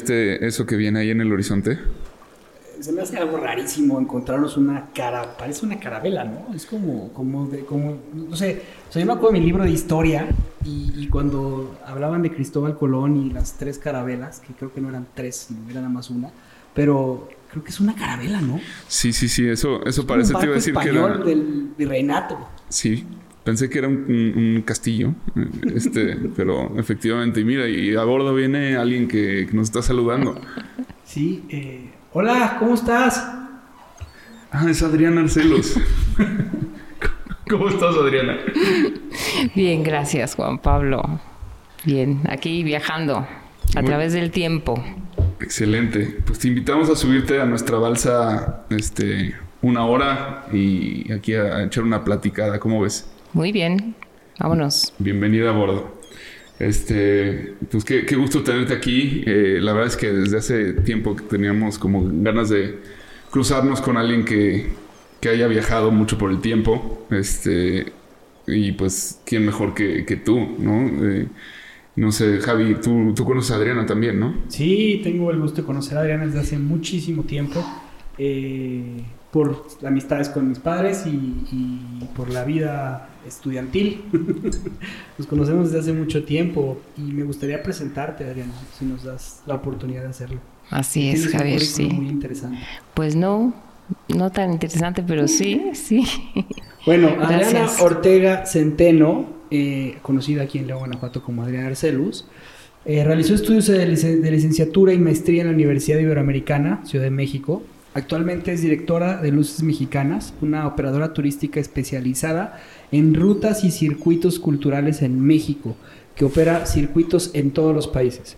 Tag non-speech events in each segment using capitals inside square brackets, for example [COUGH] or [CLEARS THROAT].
Viste eso que viene ahí en el horizonte? Se me hace algo rarísimo encontrarnos una cara, parece una carabela, ¿no? Es como, como, de, como, no sé, o sea, yo me acuerdo de mi libro de historia y, y cuando hablaban de Cristóbal Colón y las tres carabelas, que creo que no eran tres, sino era nada más una, pero creo que es una carabela, ¿no? Sí, sí, sí, eso, eso parece, te barco iba a decir que era... del virreinato. Sí, pensé que era un, un- un castillo, eh, este, [LAUGHS] pero efectivamente, y mira, y a bordo viene alguien que, que nos está saludando. Sí, eh, hola, ¿cómo estás? Ah, es Adriana Arcelos. [LAUGHS] ¿Cómo estás, Adriana? Bien, gracias Juan Pablo. Bien, aquí viajando a Muy- través del tiempo. Excelente. Pues te invitamos a subirte a nuestra balsa este, una hora y aquí a, a echar una platicada. ¿Cómo ves? Muy bien, vámonos. Bienvenida a bordo. Este, pues qué, qué gusto tenerte aquí. Eh, la verdad es que desde hace tiempo que teníamos como ganas de cruzarnos con alguien que, que haya viajado mucho por el tiempo. Este, y pues, ¿quién mejor que, que tú, no? Eh, no sé, Javi, tú, tú conoces a Adriana también, ¿no? Sí, tengo el gusto de conocer a Adriana desde hace muchísimo tiempo. eh, por amistades con mis padres y, y por la vida estudiantil. [LAUGHS] nos conocemos desde hace mucho tiempo y me gustaría presentarte, Adriana, si nos das la oportunidad de hacerlo. Así es, Javier, sí. Muy interesante. Pues no, no tan interesante, pero sí, [LAUGHS] sí. Bueno, Adriana. Ortega Centeno, eh, conocida aquí en León, Guanajuato como Adriana Arcelus, eh, realizó estudios de, licen- de licenciatura y maestría en la Universidad Iberoamericana, Ciudad de México. Actualmente es directora de Luces Mexicanas, una operadora turística especializada en rutas y circuitos culturales en México, que opera circuitos en todos los países.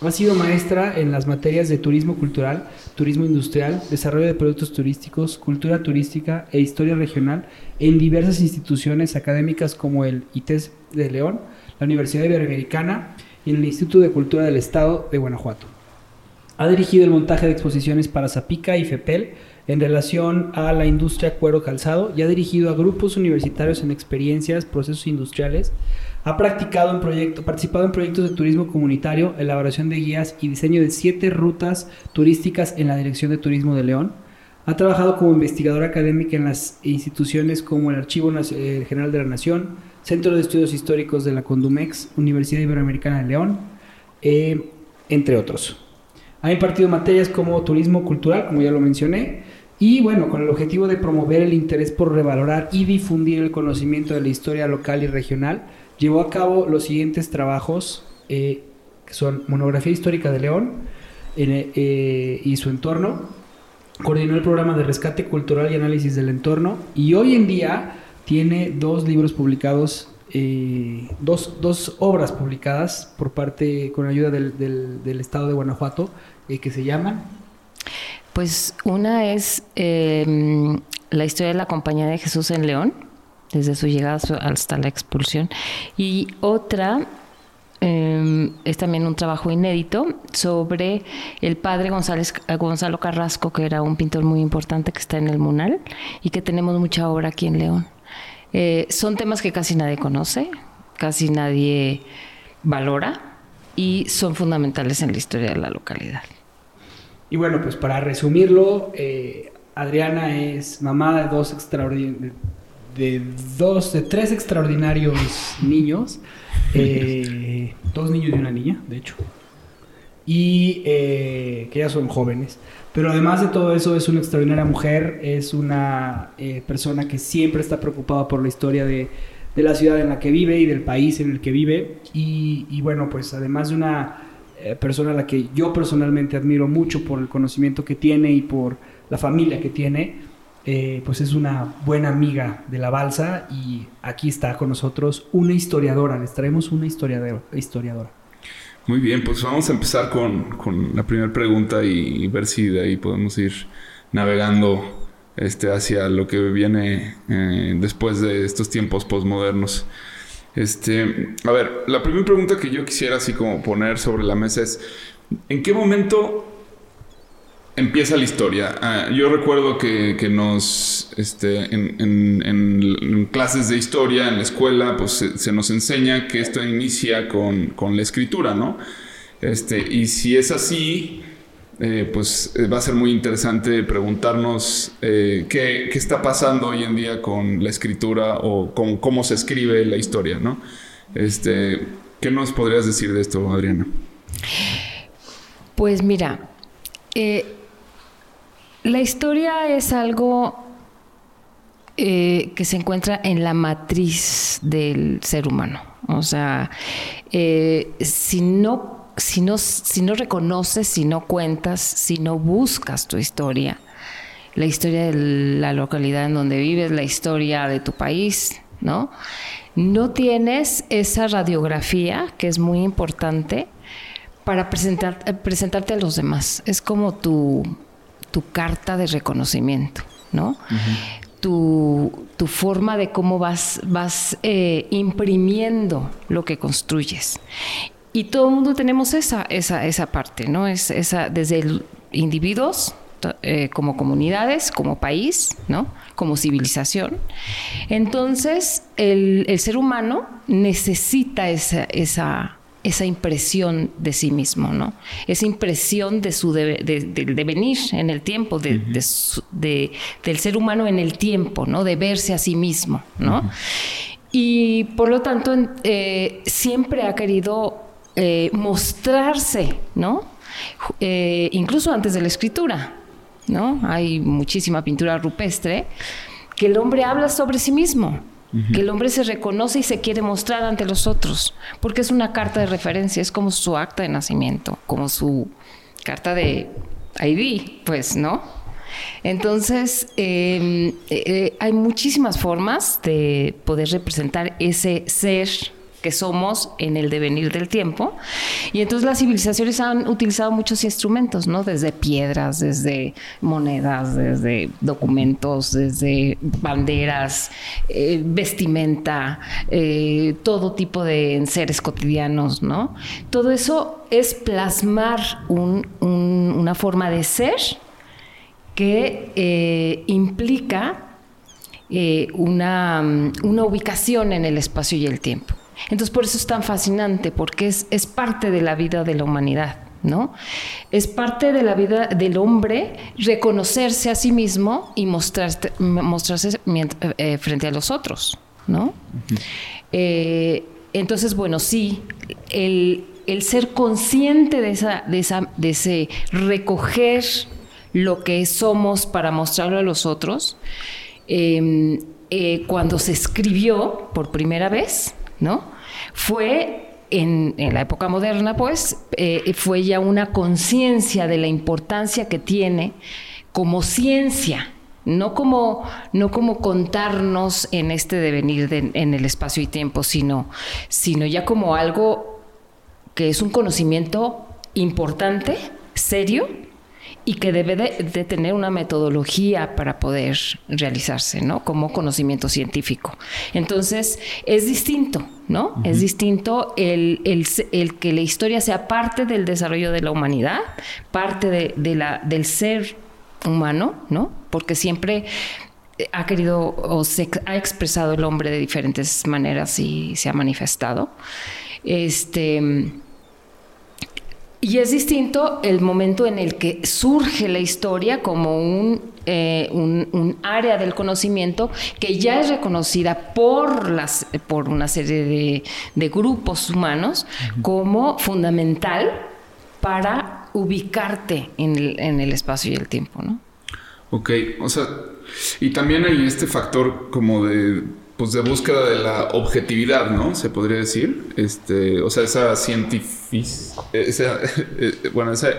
Ha sido maestra en las materias de turismo cultural, turismo industrial, desarrollo de productos turísticos, cultura turística e historia regional en diversas instituciones académicas como el ITES de León, la Universidad Iberoamericana y el Instituto de Cultura del Estado de Guanajuato. Ha dirigido el montaje de exposiciones para Zapica y FEPEL en relación a la industria cuero calzado y ha dirigido a grupos universitarios en experiencias, procesos industriales. Ha practicado en proyecto, participado en proyectos de turismo comunitario, elaboración de guías y diseño de siete rutas turísticas en la Dirección de Turismo de León. Ha trabajado como investigadora académica en las instituciones como el Archivo eh, General de la Nación, Centro de Estudios Históricos de la Condumex, Universidad Iberoamericana de León, eh, entre otros. Ha impartido materias como turismo cultural, como ya lo mencioné, y bueno, con el objetivo de promover el interés por revalorar y difundir el conocimiento de la historia local y regional, llevó a cabo los siguientes trabajos, eh, que son Monografía Histórica de León eh, y su entorno, coordinó el programa de rescate cultural y análisis del entorno, y hoy en día tiene dos libros publicados eh, dos, dos obras publicadas por parte, con ayuda del- del Estado de Guanajuato, eh, que se llaman Pues una es eh, la historia de la Compañía de Jesús en León, desde su llegada hasta la expulsión. Y otra eh, es también un trabajo inédito sobre el padre González, Gonzalo Carrasco, que era un pintor muy importante que está en el Munal y que tenemos mucha obra aquí en León. Eh, son temas que casi nadie conoce, casi nadie valora y son fundamentales en la historia de la localidad. Y bueno, pues para resumirlo, eh, Adriana es mamá de dos extraordinarios, de dos, de tres extraordinarios niños, eh, dos niños y una niña, de hecho, y eh, que ya son jóvenes. Pero además de todo eso, es una extraordinaria mujer, es una eh, persona que siempre está preocupada por la historia de, de la ciudad en la que vive y del país en el que vive. Y, bueno, pues además de una eh, persona a la que yo personalmente admiro mucho por el conocimiento que tiene y por la familia que tiene, eh, pues es una buena amiga de la balsa y aquí está con nosotros una historiadora, les traemos una historiadora. historiadora. Muy bien, pues vamos a empezar con, con la primera pregunta y, y ver si de ahí podemos ir navegando este, hacia lo que viene eh, después de estos tiempos posmodernos. Este, a ver, la primera pregunta que yo quisiera así como poner sobre la mesa es, ¿en qué momento empieza la historia? Ah, yo recuerdo que, que nos, este, en, en- en- en clases de historia en la escuela, pues se, se nos enseña que esto inicia con, con la escritura, ¿no? Este, y si es así, eh, pues eh, va a ser muy interesante preguntarnos eh, qué, qué está pasando hoy en día con la escritura o con cómo se escribe la historia, ¿no? Este, ¿Qué nos podrías decir de esto, Adriana? Pues mira, la historia es algo que se encuentra en la matriz del ser humano. O sea, si no, si no, si no reconoces, si no cuentas, si no buscas tu historia, la historia de la localidad en donde vives, la historia de tu país, ¿no? No tienes esa radiografía que es muy importante para presentar, eh, presentarte a los demás. Es como tu, tu carta de reconocimiento, ¿no? tu, tu forma de cómo vas, vas eh, imprimiendo lo que construyes. Y todo el mundo tenemos esa, esa, esa parte, ¿no? Es esa, desde el individuos, eh, como comunidades, como país, ¿no? Como civilización. Entonces, el, el ser humano necesita esa, esa, esa impresión de sí mismo, ¿no? Esa impresión de su de- del devenir en el tiempo, de, su- del ser humano en el tiempo, ¿no? De verse a sí mismo, ¿no? Y por lo tanto, eh, siempre ha querido eh, mostrarse, ¿no? Eh, incluso antes de la escritura, ¿no? Hay muchísima pintura rupestre que el hombre habla sobre sí mismo, que el hombre se reconoce y se quiere mostrar ante los otros, porque es una carta de referencia, es como su acta de nacimiento, como su carta de ID, pues, ¿no? Entonces, eh, eh, hay muchísimas formas de poder representar ese ser que somos en el devenir del tiempo. Y entonces las civilizaciones han utilizado muchos instrumentos, ¿no? Desde piedras, desde monedas, desde documentos, desde banderas, eh, vestimenta, eh, todo tipo de enseres cotidianos, ¿no? Todo eso es plasmar un- un- una forma de ser que eh, implica una, una ubicación en el espacio y el tiempo. Entonces por eso es tan fascinante, porque es, es parte de la vida de la humanidad, ¿no? Es parte de la vida del hombre reconocerse a sí mismo y mostrarse, mostrarse mient- eh, frente a los otros, ¿no? Eh, entonces, bueno, sí, el, el ser consciente de, esa, de, esa, de ese recoger lo que somos para mostrarlo a los otros, eh, eh, cuando se escribió por primera vez, ¿no? Fue en, la época moderna, pues, eh, fue ya una conciencia de la importancia que tiene como ciencia, No como, no como contarnos en este devenir de- en el espacio y tiempo, sino, sino ya como algo que es un conocimiento importante, serio, y que debe de, de tener una metodología para poder realizarse, ¿no? Como conocimiento científico. Entonces, es distinto, ¿no? Es distinto el, el el que la historia sea parte del desarrollo de la humanidad, parte de, de la, del ser humano, ¿no? Porque siempre ha querido o se ha expresado el hombre de diferentes maneras y se ha manifestado. Este. Y es distinto el momento en el que surge la historia como un, eh, un, un área del conocimiento que ya es reconocida por, las, por una serie de, de grupos humanos como fundamental para ubicarte en el, en el espacio y el tiempo, ¿no? Ok, o sea, y también hay este factor como de, pues de búsqueda de la objetividad, ¿no? Se podría decir, este, o sea, esa científic, esa, eh, bueno, ese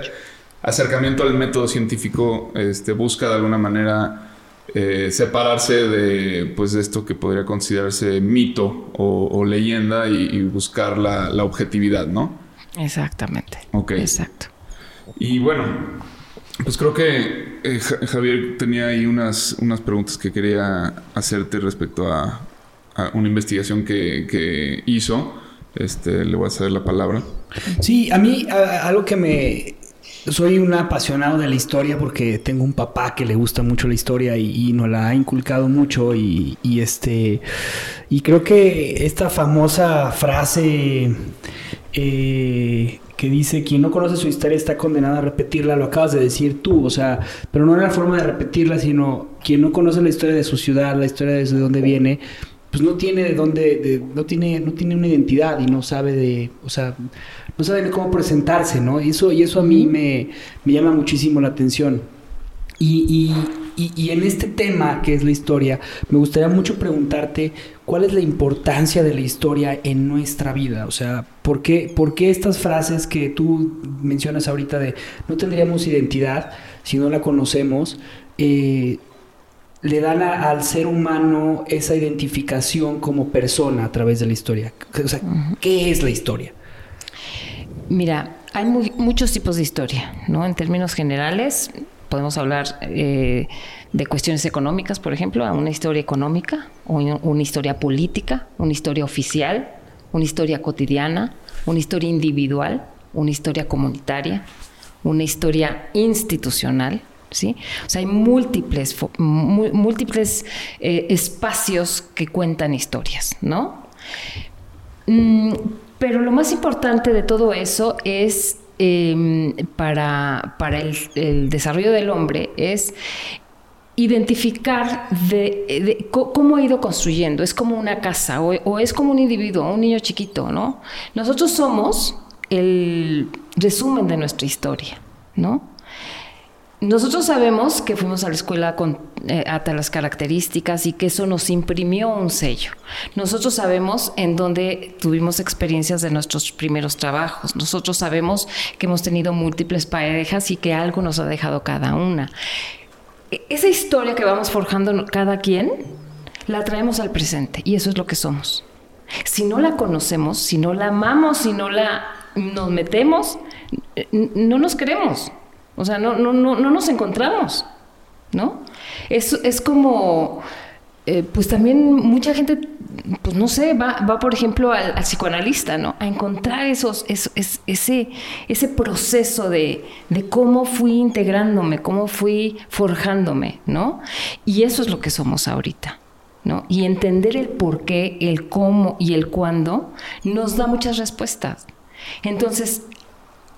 acercamiento al método científico, este, busca de alguna manera eh, separarse de, pues, de esto que podría considerarse mito o, o leyenda y, y buscar la, la objetividad, ¿no? Exactamente. Ok. Exacto. Y bueno, pues creo que eh, Ja- Javier tenía ahí unas, unas preguntas que quería hacerte respecto a, a una investigación que, que hizo. Este, le voy a ceder la palabra. Sí, a mí a- algo que me... Soy un apasionado de la historia porque tengo un papá que le gusta mucho la historia y, y nos la ha inculcado mucho y, y este... Y creo que esta famosa frase eh, que dice quien no conoce su historia está condenado a repetirla, lo acabas de decir tú, o sea, pero no era la forma de repetirla, sino quien no conoce la historia de su ciudad, la historia de dónde viene, pues no tiene de dónde, de- no tiene, no tiene una identidad y no sabe de, o sea, no sabe de cómo presentarse, ¿no? Y eso, y eso a mí me, me llama muchísimo la atención. Y, y- y- y en este tema que es la historia, me gustaría mucho preguntarte cuál es la importancia de la historia en nuestra vida. O sea, ¿por qué, por qué estas frases que tú mencionas ahorita de no tendríamos identidad si no la conocemos? eh, le dan a- al ser humano esa identificación como persona a través de la historia. O sea, ¿qué es la historia? Mira, hay muy- muchos tipos de historia, ¿no? En términos generales, podemos hablar eh, de cuestiones económicas, por ejemplo, a una historia económica, una historia política, una historia oficial, una historia cotidiana, una historia individual, una historia comunitaria, una historia institucional, ¿sí? O sea, hay múltiples, múltiples eh, espacios que cuentan historias, ¿no? Mm, pero lo más importante de todo eso es em, para, para el, el desarrollo del hombre es identificar de, cómo ha ido construyendo. Es como una casa o, es como un individuo, un niño chiquito, ¿no? Nosotros somos el resumen de nuestra historia, ¿no? Nosotros sabemos que fuimos a la escuela con eh, las características y que eso nos imprimió un sello. Nosotros sabemos en dónde tuvimos experiencias de nuestros primeros trabajos. Nosotros sabemos que hemos tenido múltiples parejas y que algo nos ha dejado cada una. Esa historia que vamos forjando cada quien, la traemos al presente y eso es lo que somos. Si no la conocemos, si no la amamos, si no la nos metemos, no nos queremos. O sea, no, no, no, no nos encontramos, ¿no? Es, es como, eh, pues también mucha gente, pues no sé, va, va por ejemplo al, al psicoanalista, ¿no? A encontrar esos, eso- es- ese, ese proceso de, de cómo fui integrándome, cómo fui forjándome, ¿no? Y eso es lo que somos ahorita. ¿no? Y entender el por qué, el cómo y el cuándo nos da muchas respuestas. Entonces,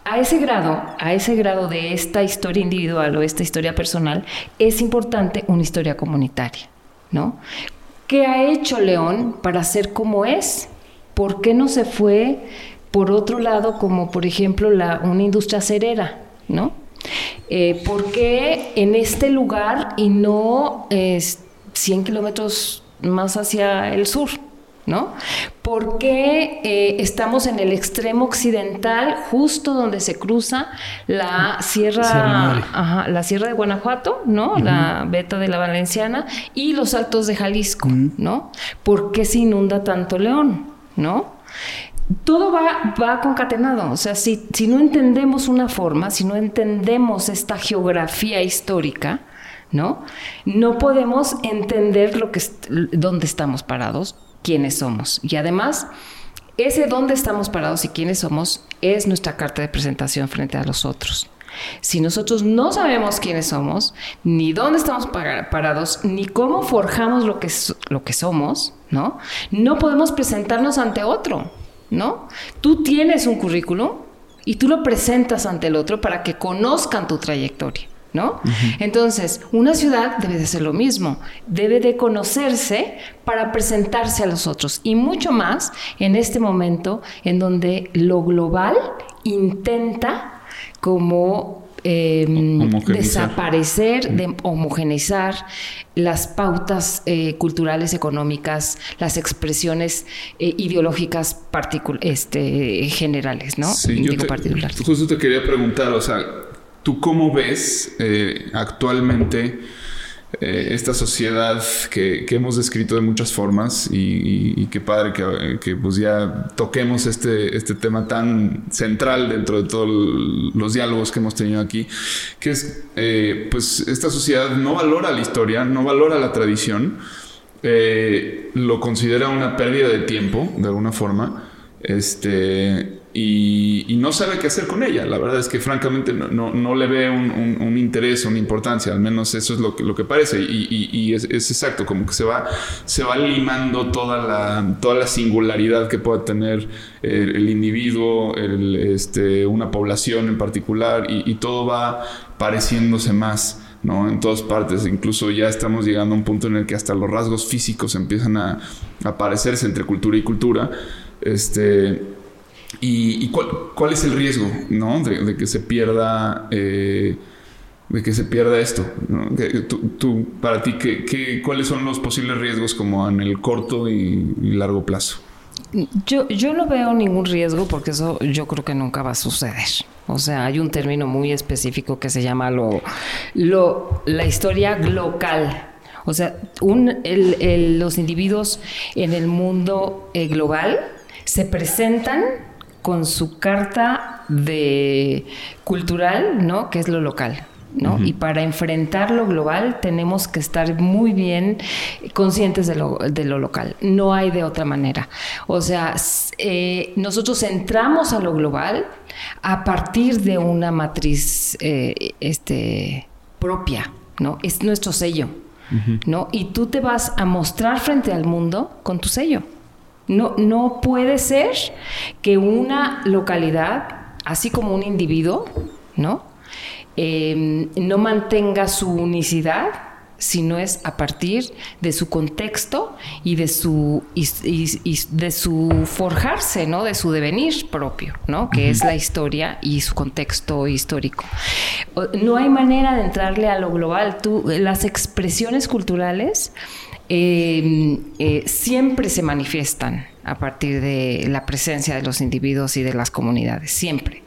a ese grado, a ese grado de esta historia individual o esta historia personal, es importante una historia comunitaria, ¿no? ¿Qué ha hecho León para ser como es? ¿Por qué no se fue por otro lado, como por ejemplo una industria cerera, ¿no? Eh, ¿Por qué en este lugar y no eh, 100 kilómetros más hacia el sur? ¿No? ¿Por qué eh, estamos en el extremo occidental, justo donde se cruza la sierra, ajá, la sierra de Guanajuato, ¿no? La beta de la Valenciana y los altos de Jalisco, ¿no? ¿Por qué se inunda tanto León, ¿no? Todo va, va concatenado. O sea, si, si no entendemos una forma, si no entendemos esta geografía histórica, ¿no? No podemos entender lo que est- estamos parados, quiénes somos. Y además, ese dónde estamos parados y quiénes somos es nuestra carta de presentación frente a los otros. Si nosotros no sabemos quiénes somos, ni dónde estamos pa- parados, ni cómo forjamos lo que, lo que somos, ¿no? No podemos presentarnos ante otro, ¿no? Tú tienes un currículum y tú lo presentas ante el otro para que conozcan tu trayectoria. ¿No? Entonces, una ciudad debe de hacer lo mismo, debe de conocerse para presentarse a los otros y mucho más en este momento en donde lo global intenta como eh, Homogeneizar. desaparecer, de homogeneizar las pautas eh, culturales, económicas, las expresiones eh, ideológicas este, generales, ¿no? Sí, yo Digo te- particulares. justo te quería preguntar, o sea, ¿tú cómo ves eh, actualmente eh, esta sociedad que, hemos descrito de muchas formas y, y- qué padre que, que, pues ya toquemos este, este tema tan central dentro de todos los diálogos que hemos tenido aquí, que es, eh, pues esta sociedad no valora la historia, no valora la tradición, lo considera una pérdida de tiempo, de alguna forma, este, y, no sabe qué hacer con ella. La verdad es que francamente no, no- no le ve un, un- un interés, una importancia, al menos eso es lo que, lo que parece. Y, es, exacto, como que se va, se va limando toda la, toda la singularidad que pueda tener el, individuo, este, una población en particular, y, todo va pareciéndose más. ¿no? En todas partes, incluso ya estamos llegando a un punto en el que hasta los rasgos físicos empiezan a, a parecerse entre cultura y cultura. Este, y, cuál, cuál es el riesgo, ¿no? De, que se pierda, eh, de que se pierda esto. ¿no? Tú, para ti, ¿qué, cuáles son los posibles riesgos como en el corto y, y largo plazo? Yo, yo no veo ningún riesgo porque eso yo creo que nunca va a suceder. O sea, hay un término muy específico que se llama lo, lo, la historia local. O sea, un, el- el- los individuos en el mundo eh, global se presentan con su carta de cultural, ¿no? Que es lo local. ¿no? Y para enfrentar lo global tenemos que estar muy bien conscientes de lo, de lo local. No hay de otra manera. O sea, eh, nosotros entramos a lo global a partir de una matriz eh, este, propia, ¿no? Es nuestro sello, ¿no? Y tú te vas a mostrar frente al mundo con tu sello. No, no puede ser que una localidad, así como un individuo, ¿no? Eh, no mantenga su unicidad si no es a partir de su contexto y de su y, y- y de su forjarse, ¿no? De su devenir propio, ¿no? Que es la historia y su contexto histórico. No hay manera de entrarle a lo global. Tú, las expresiones culturales eh, eh, siempre se manifiestan a partir de la presencia de los individuos y de las comunidades, siempre.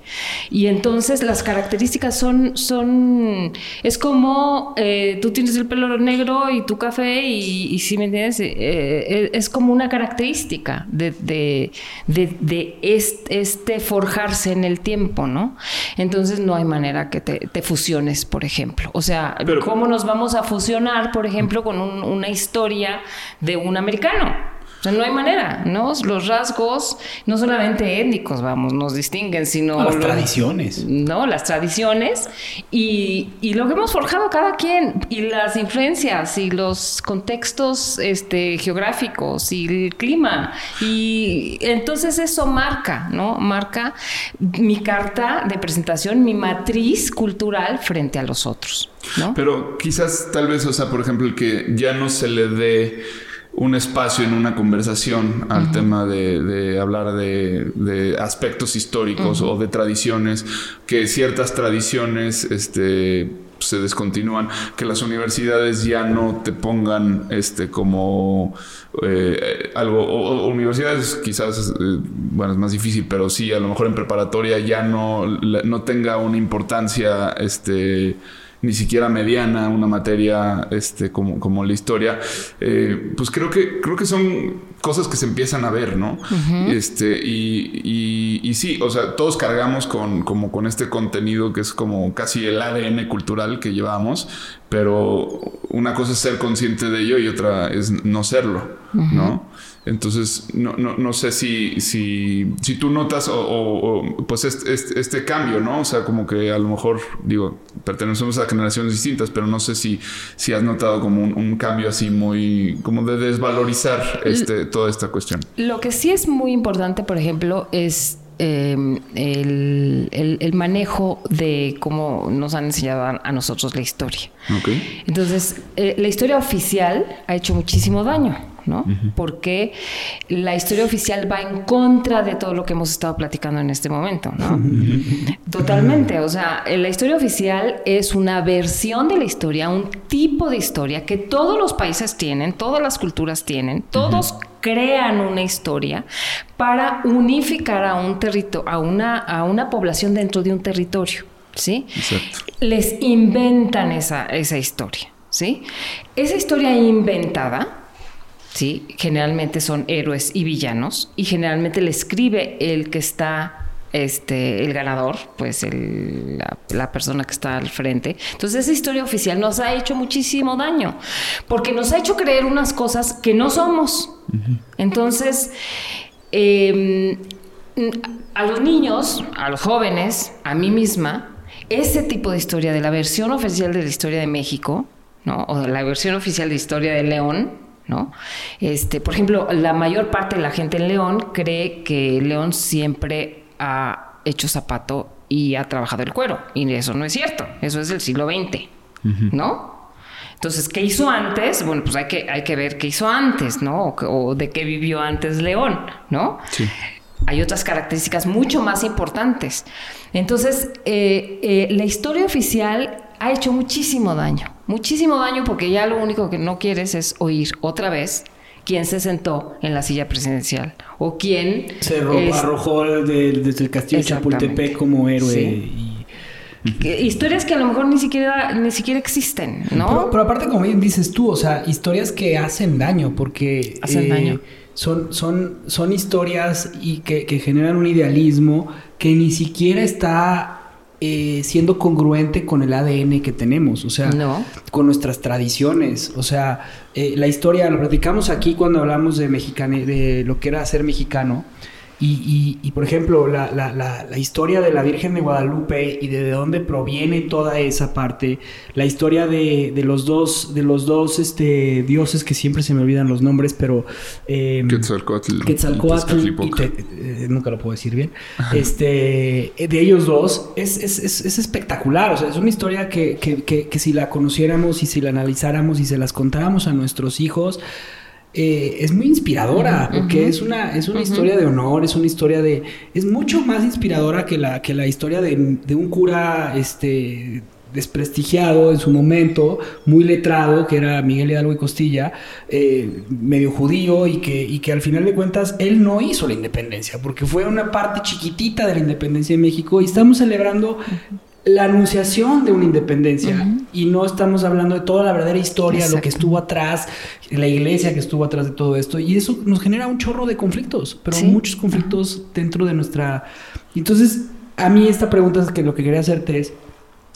Y entonces las características son, son es como eh, tú tienes el pelo negro y tu café y, y si me entiendes, Eh, eh, es como una característica de, de, de- de este, este forjarse en el tiempo, ¿no? Entonces no hay manera que te, te fusiones, por ejemplo. O sea, Pero- ¿cómo nos vamos a fusionar, por ejemplo, con un- una historia de un americano? O sea, no hay manera, ¿no? Los rasgos, no solamente étnicos, vamos, nos distinguen, sino... Las tradiciones. ¿no? Las tradiciones y, y lo que hemos forjado cada quien y las influencias y los contextos este, geográficos y el clima. Y entonces eso marca, ¿no? Marca mi carta de presentación, mi matriz cultural frente a los otros, ¿no? Pero quizás tal vez, o sea, por ejemplo, el que ya no se le dé un espacio en una conversación al tema de, de hablar de, de aspectos históricos o de tradiciones, que ciertas tradiciones este, se descontinúan, que las universidades ya no te pongan este como eh, algo, o, o universidades quizás, eh, bueno, es más difícil, pero sí, a lo mejor en preparatoria ya no, la- no tenga una importancia, este ni siquiera mediana una materia este como, como la historia eh, pues creo que creo que son cosas que se empiezan a ver no este y, y, y sí o sea todos cargamos con como con este contenido que es como casi el ADN cultural que llevamos pero una cosa es ser consciente de ello y otra es no serlo no entonces, no, no, no sé si, si, si tú notas o, o- o, pues este, este, este cambio, ¿no? O sea, como que a lo mejor, digo, pertenecemos a generaciones distintas, pero no sé si, si has notado como un, un cambio así muy, como de desvalorizar este, toda esta cuestión. Lo que sí es muy importante, por ejemplo, es eh, el, el- el manejo de cómo nos han enseñado a, a nosotros la historia. Ok. Entonces, eh, la historia oficial ha hecho muchísimo daño, ¿no? Porque la historia oficial va en contra de todo lo que hemos estado platicando en este momento, ¿no? Totalmente, o sea, la historia oficial es una versión de la historia, un tipo de historia que todos los países tienen, todas las culturas tienen, todos crean una historia para unificar a un territorio, a una, a una población dentro de un territorio, ¿sí? Exacto. les inventan esa, esa historia, ¿sí? Esa historia inventada, ¿sí? Generalmente son héroes y villanos y generalmente le escribe el que está, este, el ganador, pues el- la, la persona que está al frente. Entonces esa historia oficial nos ha hecho muchísimo daño porque nos ha hecho creer unas cosas que no somos. Entonces, eh, a los niños, a los jóvenes, a mí misma, ese tipo de historia de la versión oficial de la historia de México, ¿no? O de la versión oficial de la historia de León, ¿no? Este, por ejemplo, la mayor parte de la gente en León cree que León siempre ha hecho zapato y ha trabajado el cuero. Y eso no es cierto. Eso es del siglo XX, ¿no? Entonces, ¿qué hizo antes? Bueno, pues hay que, hay que ver qué hizo antes, ¿no? O, de qué vivió antes León, ¿no? Sí. Hay otras características mucho más importantes. Entonces, eh, eh, la historia oficial ha hecho muchísimo daño, muchísimo daño porque ya lo único que no quieres es oír otra vez quién se sentó en la silla presidencial o quién Se es- arrojó de- desde el castillo de. Chapultepec como héroe. Sí. y- que- historias que a lo mejor ni siquiera ni siquiera existen, ¿no? Pero, pero aparte, como bien dices tú, o sea, historias que hacen daño, porque eh, Hacen daño. Son, son, son historias y que, que generan un idealismo que ni siquiera está eh, siendo congruente con el ADN que tenemos, o sea, No. con nuestras tradiciones. O sea, eh, la historia, lo platicamos aquí cuando hablamos de mexicane, de lo que era ser mexicano. Y, y- y, por ejemplo, la, la- la- la historia de la Virgen de Guadalupe y de, dónde proviene toda esa parte, la historia de, de los dos, de los dos este, dioses que siempre se me olvidan los nombres, pero eh, Quetzalcóatl. Quetzalcóatl y Tezcatlipoca. Te- eh, nunca lo puedo decir bien. Este, eh, de ellos dos es, es- es- es espectacular. O sea, es una historia que, que- que- que si la conociéramos y si la analizáramos y se las contáramos a nuestros hijos, eh, es muy inspiradora, porque es una, es una historia de honor, es una historia de. Es mucho más inspiradora que la, que la historia de, de un cura este desprestigiado en su momento, muy letrado, que era Miguel Hidalgo y Costilla, eh, medio judío, y que, y que al final de cuentas él no hizo la independencia, porque fue una parte chiquitita de la independencia de México, y estamos celebrando la anunciación de una independencia, y no estamos hablando de toda la verdadera historia, lo que estuvo atrás, la iglesia que estuvo atrás de todo esto, y eso nos genera un chorro de conflictos, pero Sí. muchos conflictos dentro de nuestra... Entonces, a mí esta pregunta es que lo que quería hacerte es,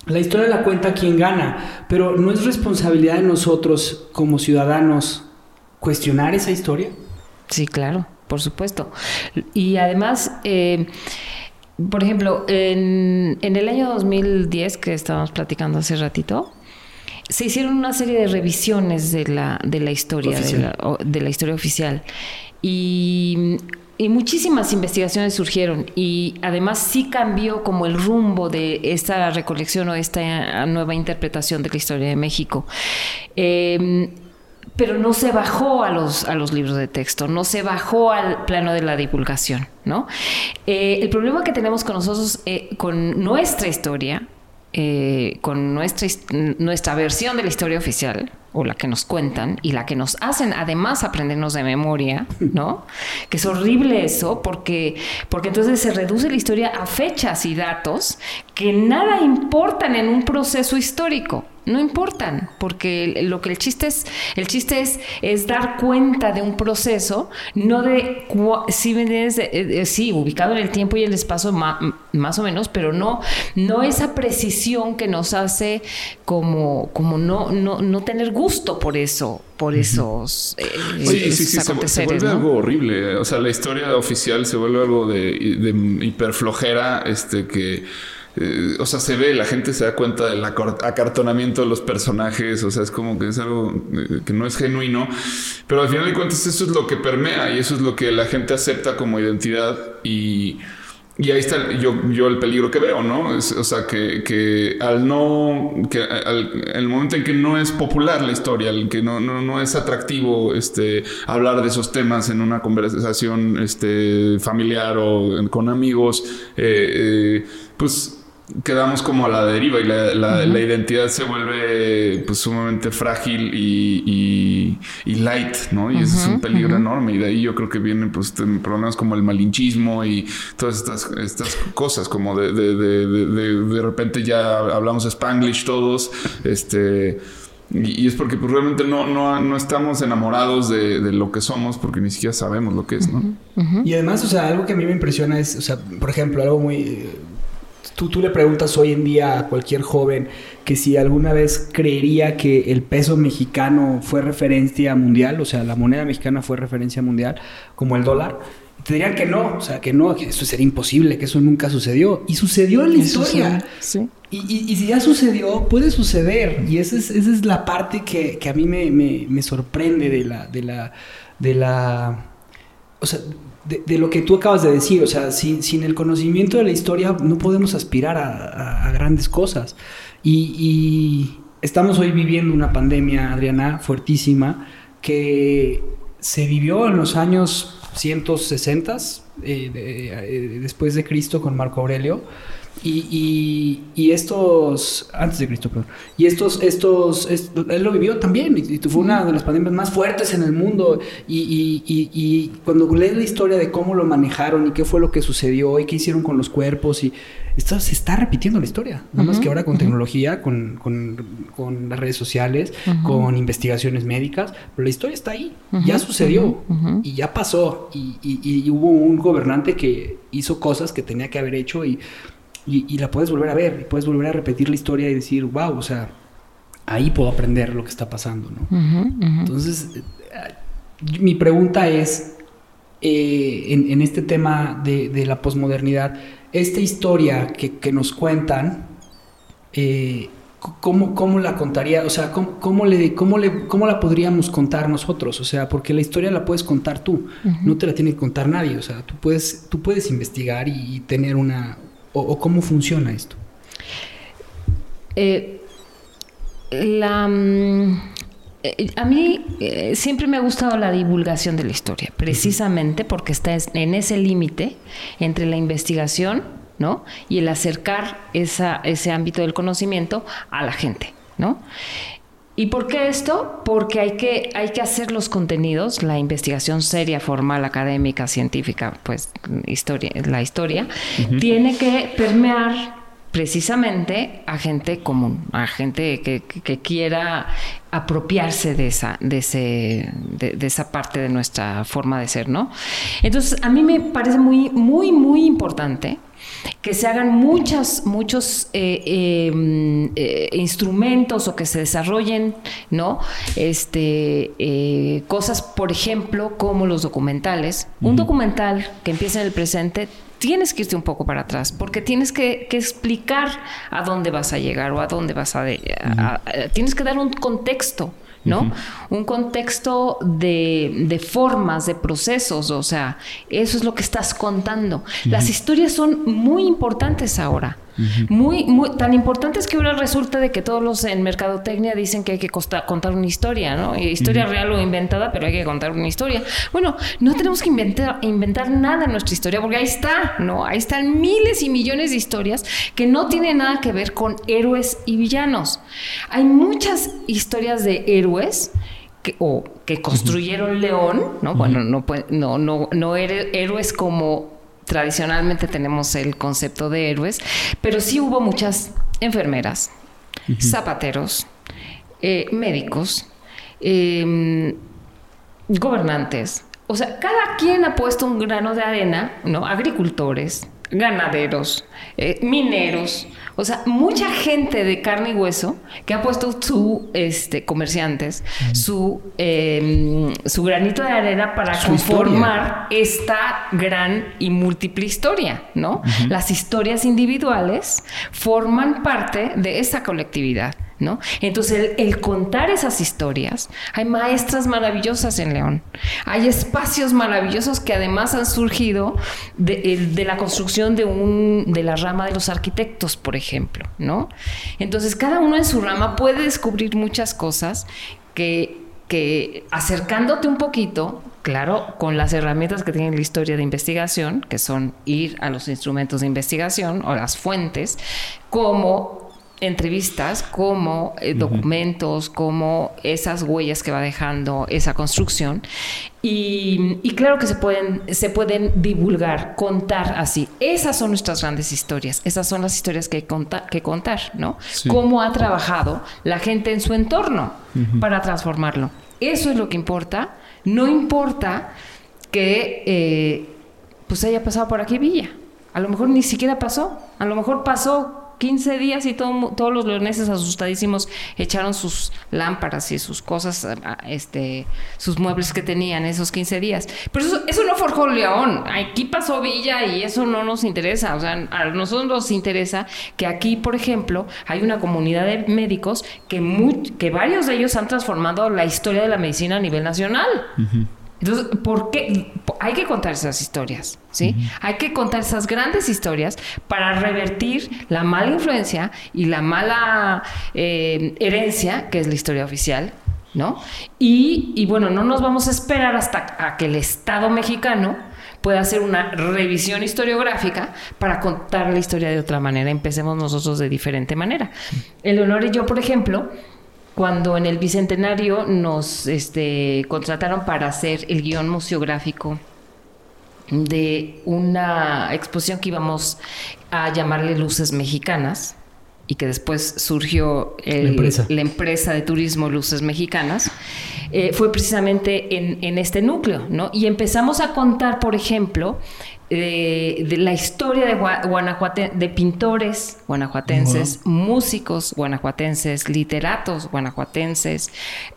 la historia la cuenta quien gana, pero ¿no es responsabilidad de nosotros como ciudadanos cuestionar esa historia? Sí, claro, por supuesto. Y además, eh, por ejemplo, en, en el año 2010, que estábamos platicando hace ratito, se hicieron una serie de revisiones de la, de la historia, de la, o- de la historia oficial. Y, y muchísimas investigaciones surgieron. Y además sí cambió como el rumbo de esta recolección o esta nueva interpretación de la historia de México. Eh, pero no se bajó a los, a los libros de texto, no se bajó al plano de la divulgación, ¿no? Eh, el problema que tenemos con nosotros, eh, con nuestra historia, eh, con nuestra, nuestra versión de la historia oficial, o la que nos cuentan, y la que nos hacen además aprendernos de memoria, ¿no? Que es horrible eso, porque, porque entonces se reduce la historia a fechas y datos que nada importan en un proceso histórico. No importan, porque lo que el chiste es, el chiste es, es dar cuenta de un proceso, no de me entiendes? Eh, eh, sí, ubicado en el tiempo y el espacio ma- más o menos, pero no, no esa precisión que nos hace como, como no, no, no tener gusto por eso, por esos, eh, Oye, esos sí, sí, se, se aconteceres, vuelve ¿no? algo horrible. O sea, la historia oficial se vuelve algo de, de hiperflojera, este que. Eh, o sea, se ve, la gente se da cuenta del acartonamiento de los personajes, o sea, es como que es algo eh, que no es genuino, pero al final de cuentas eso es lo que permea y eso es lo que la gente acepta como identidad y, y ahí está yo, yo el peligro que veo, ¿no? O sea, que, que al no, que al, el momento en que no es popular la historia, el que no, no, no es atractivo este, hablar de esos temas en una conversación este, familiar o con amigos, eh, pues quedamos como a la deriva y la, la- la identidad se vuelve pues sumamente frágil y, y- y light, ¿no? Y ese es un peligro enorme y de ahí yo creo que vienen pues problemas como el malinchismo y todas estas, estas cosas como de, de, de, de- de- de repente ya hablamos spanglish todos, este... Y, es porque pues, realmente no, no, no estamos enamorados de, de lo que somos porque ni siquiera sabemos lo que es, ¿no? Y además, o sea, algo que a mí me impresiona es, o sea, por ejemplo, algo muy... Tú, tú le preguntas hoy en día a cualquier joven que si alguna vez creería que el peso mexicano fue referencia mundial, o sea, la moneda mexicana fue referencia mundial, como el dólar, te dirían que no, o sea, que no, que eso sería imposible, que eso nunca sucedió. Y sucedió en la historia. Sí. Y, y- y si ya sucedió, puede suceder. Y esa es, esa es la parte que, que a mí me, me- me sorprende de la, de la, de la, o sea, de, de lo que tú acabas de decir. O sea, sin, sin el conocimiento de la historia no podemos aspirar a, grandes cosas. Y, estamos hoy viviendo una pandemia, Adriana, fuertísima, que se vivió en los años 160 eh, eh, después de Cristo con Marco Aurelio. Y, y- y estos, antes de Cristo, perdón, y estos, estos, est- él lo vivió también, y, y fue una de las pandemias más fuertes en el mundo, y, y- y- y cuando lees la historia de cómo lo manejaron y qué fue lo que sucedió y qué hicieron con los cuerpos, y esto se está repitiendo la historia, nada más que ahora con tecnología, con, con- con las redes sociales, con investigaciones médicas, pero la historia está ahí, ya sucedió, y ya pasó, y hubo un gobernante que hizo cosas que tenía que haber hecho y y, y la puedes volver a ver, y puedes volver a repetir la historia y decir, wow, o sea, ahí puedo aprender lo que está pasando, ¿no? Entonces, eh, mi pregunta es, eh, en, en este tema de, de la posmodernidad, esta historia que, que nos cuentan, eh, ¿cómo, ¿cómo la contaría? O sea, ¿cómo, cómo le, cómo, le, ¿cómo la podríamos contar nosotros? O sea, porque la historia la puedes contar tú, no te la tiene que contar nadie. O sea, tú puedes, tú puedes investigar y, y tener una... O, o cómo funciona esto. Eh, la, mm, eh, a mí eh, siempre me ha gustado la divulgación de la historia, precisamente porque está es- en ese límite entre la investigación ¿no? y el acercar esa, ese ámbito del conocimiento a la gente. ¿no? ¿Y por qué esto? Porque hay que, hay que hacer los contenidos, la investigación seria, formal, académica, científica, pues historia, la historia, tiene que permear precisamente a gente común, a gente que, que- que quiera apropiarse de esa, de, ese, de, de esa parte de nuestra forma de ser, ¿no? Entonces, a mí me parece muy, muy, muy importante que se hagan muchas, muchos eh, eh, mm, eh, instrumentos o que se desarrollen, ¿no? Este, eh, cosas, por ejemplo, como los documentales. Un documental que empieza en el presente, tienes que irte un poco para atrás, porque tienes que, que explicar a dónde vas a llegar o a dónde vas a, de- a- a- Tienes que dar un contexto. ¿No? Un contexto de, de formas, de procesos, o sea, eso es lo que estás contando. Las historias son muy importantes ahora. Muy, muy, tan importante es que ahora resulta de que todos los en mercadotecnia dicen que hay que costa- contar una historia, ¿no? Historia real o inventada, pero hay que contar una historia. Bueno, no tenemos que inventar, inventar nada en nuestra historia, porque ahí está, ¿no? Ahí están miles y millones de historias que no tienen nada que ver con héroes y villanos. Hay muchas historias de héroes que, o que construyeron León, ¿no? Bueno, no, no, no, no héroe- héroes como tradicionalmente tenemos el concepto de héroes, pero sí hubo muchas enfermeras, zapateros, eh, médicos, eh, gobernantes. O sea, cada quien ha puesto un grano de arena, ¿no? Agricultores, ganaderos, eh, mineros, o sea, mucha gente de carne y hueso que ha puesto su, este, comerciantes, su, eh, su granito de arena para Su conformar esta gran y múltiple historia, ¿no? Las historias individuales forman parte de esa colectividad. Entonces, el, contar esas historias, hay maestras maravillosas en León, hay espacios maravillosos que además han surgido de la construcción de, un, de la rama de los arquitectos, por ejemplo, ¿no? Entonces, cada uno en su rama puede descubrir muchas cosas que, que acercándote un poquito, claro, con las herramientas que tiene la historia de investigación, que son ir a los instrumentos de investigación o las fuentes, como entrevistas, como eh, documentos, como esas huellas que va dejando esa construcción. Y, y claro que se pueden, se pueden divulgar, contar así. Esas son nuestras grandes historias. Esas son las historias que hay conta- que contar, ¿no? Sí. Cómo ha trabajado la gente en su entorno para transformarlo. Eso es lo que importa. No importa que eh, pues haya pasado por aquí Villa. A lo mejor ni siquiera pasó. A lo mejor pasó 15 días y todos los leoneses asustadísimos echaron sus lámparas y sus cosas, ah, este, sus muebles que tenían esos 15 días. Pero eso, eso no forjó León. Aquí pasó Villa y eso no nos interesa. O sea, a nosotros nos interesa que aquí, por ejemplo, hay una comunidad de médicos que, mu- que varios de ellos han transformado la historia de la medicina a nivel nacional. Entonces, ¿por qué? Hay que contar esas historias, ¿sí? Hay que contar esas grandes historias para revertir la mala influencia y la mala eh, herencia, que es la historia oficial, ¿no? Y, y bueno, no nos vamos a esperar hasta a que el Estado mexicano pueda hacer una revisión historiográfica para contar la historia de otra manera. Empecemos nosotros de diferente manera. Eleonora y yo, por ejemplo, cuando en el Bicentenario nos este, contrataron para hacer el guion museográfico de una exposición que íbamos a llamarle Luces Mexicanas y que después surgió el- La empresa. la empresa de turismo Luces Mexicanas, eh, fue precisamente en, en este núcleo, ¿no? Y empezamos a contar, por ejemplo, eh, de la historia de, Gua- Guanajuate, de pintores guanajuatenses, músicos guanajuatenses, literatos guanajuatenses,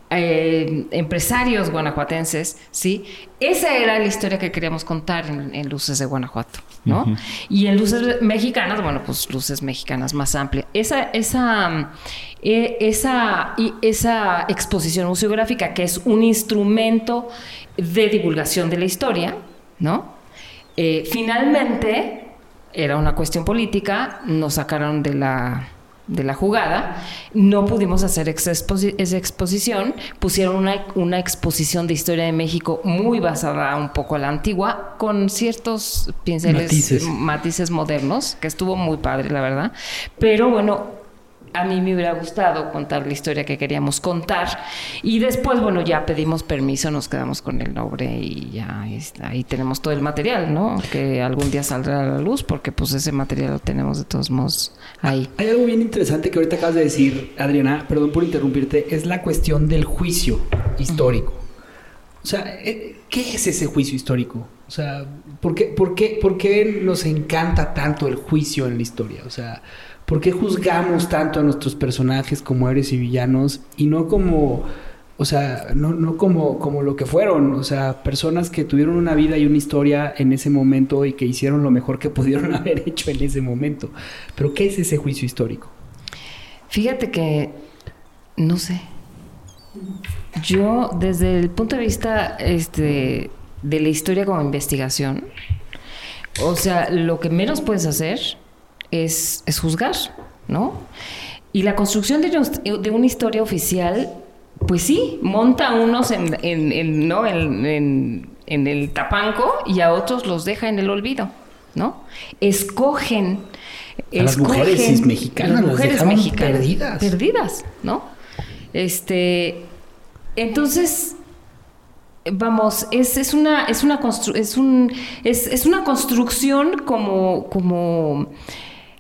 eh, empresarios guanajuatenses, ¿sí? Esa era la historia que queríamos contar en, en Luces de Guanajuato, ¿no? Y en Luces Mexicanas, bueno, pues Luces Mexicanas más amplia. Esa, esa, eh, esa, y esa exposición museográfica, que es un instrumento de divulgación de la historia, ¿no? Eh, finalmente, era una cuestión política, nos sacaron de la, de la jugada, no pudimos hacer esa, exposi- esa exposición, pusieron una, una exposición de historia de México muy basada un poco a la antigua, con ciertos pinceles, Matices. matices modernos, que estuvo muy padre, la verdad, pero bueno, a mí me hubiera gustado contar la historia que queríamos contar. Y después, bueno, ya pedimos permiso, nos quedamos con el nombre y ya está, ahí tenemos todo el material, ¿no? Que algún día saldrá a la luz porque pues ese material lo tenemos de todos modos ahí. Hay algo bien interesante que ahorita acabas de decir, Adriana, perdón por interrumpirte, es la cuestión del juicio histórico. O sea, eh, ¿qué es ese juicio histórico? O sea, ¿por qué, por qué, por qué nos encanta tanto el juicio en la historia? O sea, ¿por qué juzgamos tanto a nuestros personajes como héroes y villanos y no como, o sea, no, no como, como lo que fueron? O sea, personas que tuvieron una vida y una historia en ese momento y que hicieron lo mejor que pudieron [LAUGHS] haber hecho en ese momento. Pero ¿qué es ese juicio histórico? Fíjate que, no sé. Yo, desde el punto de vista este, de la historia como investigación, o sea, lo que menos puedes hacer es, es juzgar, ¿no? Y la construcción de, una- de una historia oficial, pues sí, monta a unos en, en- en- ¿no? en, en- en el tapanco y a otros los deja en el olvido, ¿no? Escogen. A las mujeres mexicanas las mujeres mexicanas perdidas. perdidas, ¿no? Este, entonces, vamos, es, es una, es una constru- es un, es, es una construcción como, como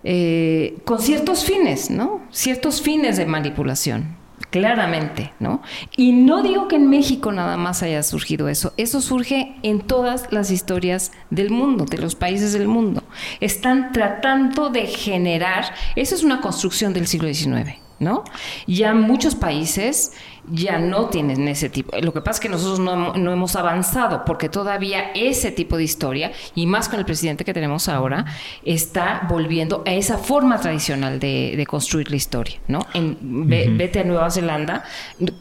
eh, con ciertos fines, ¿no? Ciertos fines de manipulación, claramente, ¿no? Y no digo que en México nada más haya surgido eso, eso surge en todas las historias del mundo, de los países del mundo. Están tratando de generar, eso es una construcción del siglo XIX. ¿No? Ya muchos países ya no tienen ese tipo. Lo que pasa es que nosotros no, no hemos avanzado porque todavía ese tipo de historia, y más con el presidente que tenemos ahora, está volviendo a esa forma tradicional de, de construir la historia, ¿no? En, ve- Vete a Nueva Zelanda,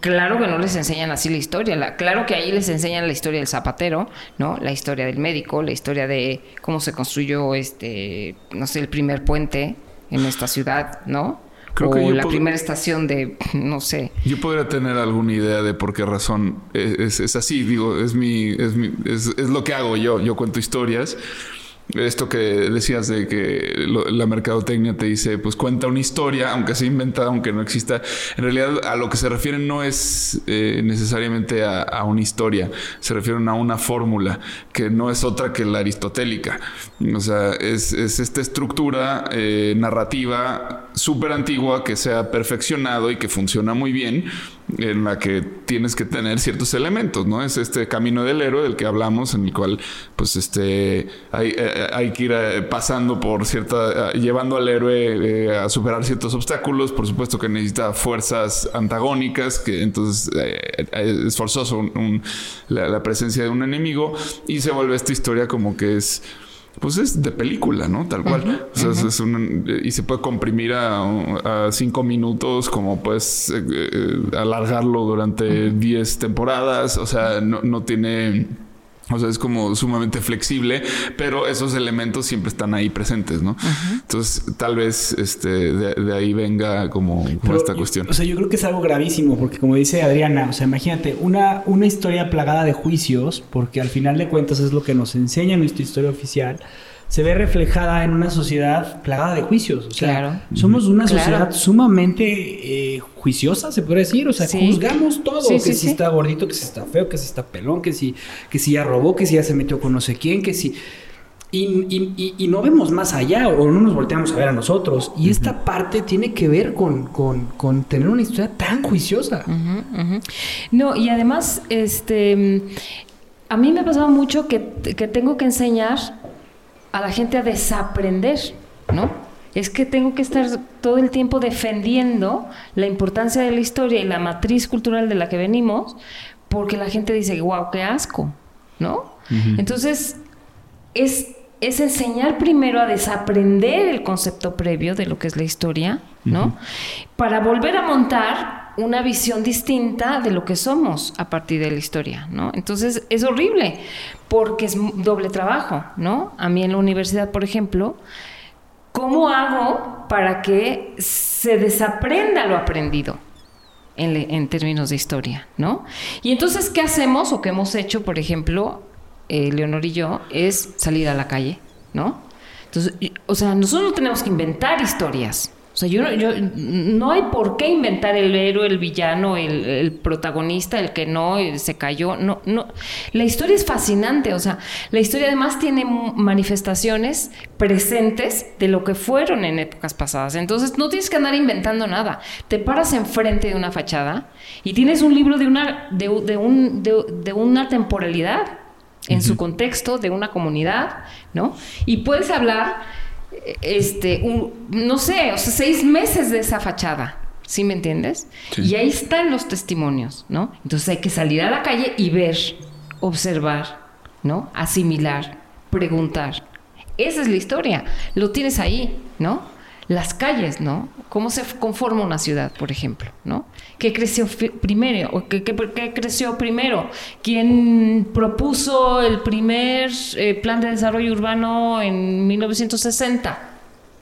claro que no les enseñan así la historia, la- claro que ahí les enseñan la historia del zapatero, ¿no? La historia del médico, la historia de cómo se construyó este, no sé, el primer puente en esta ciudad, ¿no? Creo o que la primera estación de, [CLEARS THROAT] no sé. Yo podría tener alguna idea de por qué razón es, es- es así. Digo, es mi, es mi, es, es lo que hago yo. Yo cuento historias. Esto que decías de que la mercadotecnia te dice, pues cuenta una historia, aunque sea inventada, aunque no exista. En realidad, a lo que se refieren no es eh, necesariamente a, una historia, se refieren a una fórmula que no es otra que la aristotélica. O sea, es, es esta estructura eh, narrativa súper antigua que se ha perfeccionado y que funciona muy bien, en la que tienes que tener ciertos elementos, ¿no? Es este camino del héroe del que hablamos, en el cual, pues, este, hay, eh, hay que ir eh, pasando por cierta, eh, llevando al héroe eh, a superar ciertos obstáculos, por supuesto que necesita fuerzas antagónicas, que entonces eh, eh, es forzoso la presencia de un enemigo, y se vuelve esta historia como que es pues es de película, ¿no? Tal cual. O sea, es- es un- y se puede comprimir a, a cinco minutos, como puedes eh, eh, alargarlo durante 10 temporadas. O sea, no, no tiene. O sea, es como sumamente flexible, pero esos elementos siempre están ahí presentes, ¿no? Entonces, tal vez este, de, de ahí venga como, como Pero, esta cuestión. O sea, yo creo que es algo gravísimo, porque como dice Adriana, o sea, imagínate, una, una historia plagada de juicios, porque al final de cuentas es lo que nos enseña nuestra historia oficial, se ve reflejada en una sociedad plagada de juicios. O sea, Claro. somos una Claro. sociedad sumamente eh, juiciosa, se puede decir. O sea, Sí. juzgamos todo, Sí, que sí, si está gordito, que si está feo, que si está pelón, que si, que si ya robó, que si ya se metió con no sé quién, que si... Y, y- y- y no vemos más allá o no nos volteamos a ver a nosotros. Y esta parte tiene que ver con, con- con tener una historia tan juiciosa. Ujú. No, y además, este, a mí me ha pasado mucho que, que tengo que enseñar a la gente a desaprender, ¿no? Es que tengo que estar todo el tiempo defendiendo la importancia de la historia y la matriz cultural de la que venimos, porque la gente dice, wow, qué asco, ¿no? Entonces, es, es enseñar primero a desaprender el concepto previo de lo que es la historia, ¿no? Para volver a montar una visión distinta de lo que somos a partir de la historia, ¿no? Entonces es horrible porque es doble trabajo, ¿no? A mí en la universidad, por ejemplo, ¿cómo hago para que se desaprenda lo aprendido? En, términos de historia, ¿no? Y entonces, ¿qué hacemos o qué hemos hecho, por ejemplo, eh, Leonor y yo, es salir a la calle, ¿no? O sea, nosotros no tenemos que inventar historias. O sea, yo, no- yo no hay por qué inventar el héroe, el villano, el, el protagonista, el que no eh, se cayó. No, no. La historia es fascinante. O sea, la historia además tiene manifestaciones presentes de lo que fueron en épocas pasadas. Entonces, no tienes que andar inventando nada. Te paras enfrente de una fachada y tienes un libro de una, de, de un, de, de una temporalidad en su contexto de una comunidad, ¿no? Y puedes hablar, este, un- no sé, o sea, seis meses de esa fachada, ¿sí me entiendes? Sí. Y ahí están los testimonios, ¿no? Entonces hay que salir a la calle y ver, observar, ¿no? Asimilar, preguntar. Esa es la historia, lo tienes ahí, ¿no? Las calles, ¿no? ¿Cómo se conforma una ciudad, por ejemplo, ¿no? ¿Qué creció primero? ¿O qué, qué- qué creció primero? ¿Quién propuso el primer eh, plan de desarrollo urbano en 1960?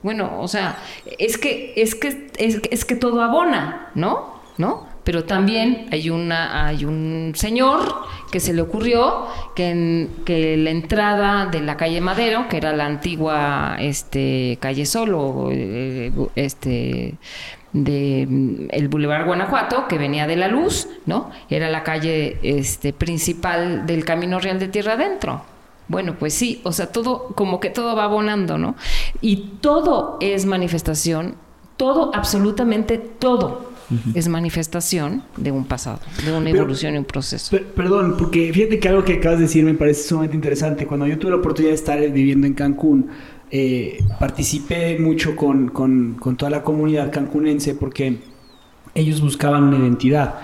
Bueno, o sea, es que, es que, es que todo abona, ¿no? ¿No? Pero también hay una, hay un señor que se le ocurrió que, que la entrada de la calle Madero, que era la antigua este calle Solo, eh, este de el Boulevard Guanajuato, que venía de la luz, ¿no? Era la calle este, principal del Camino Real de Tierra Adentro. Bueno, pues sí, o sea, todo, como que todo va abonando, ¿no? Y todo es manifestación, todo, absolutamente todo es manifestación de un pasado, de una Pero- evolución y un proceso. Per- perdón, porque fíjate que algo que acabas de decir me parece sumamente interesante. Cuando yo tuve la oportunidad de estar viviendo en Cancún, eh, participé mucho con, con- con toda la comunidad cancunense porque ellos buscaban una identidad.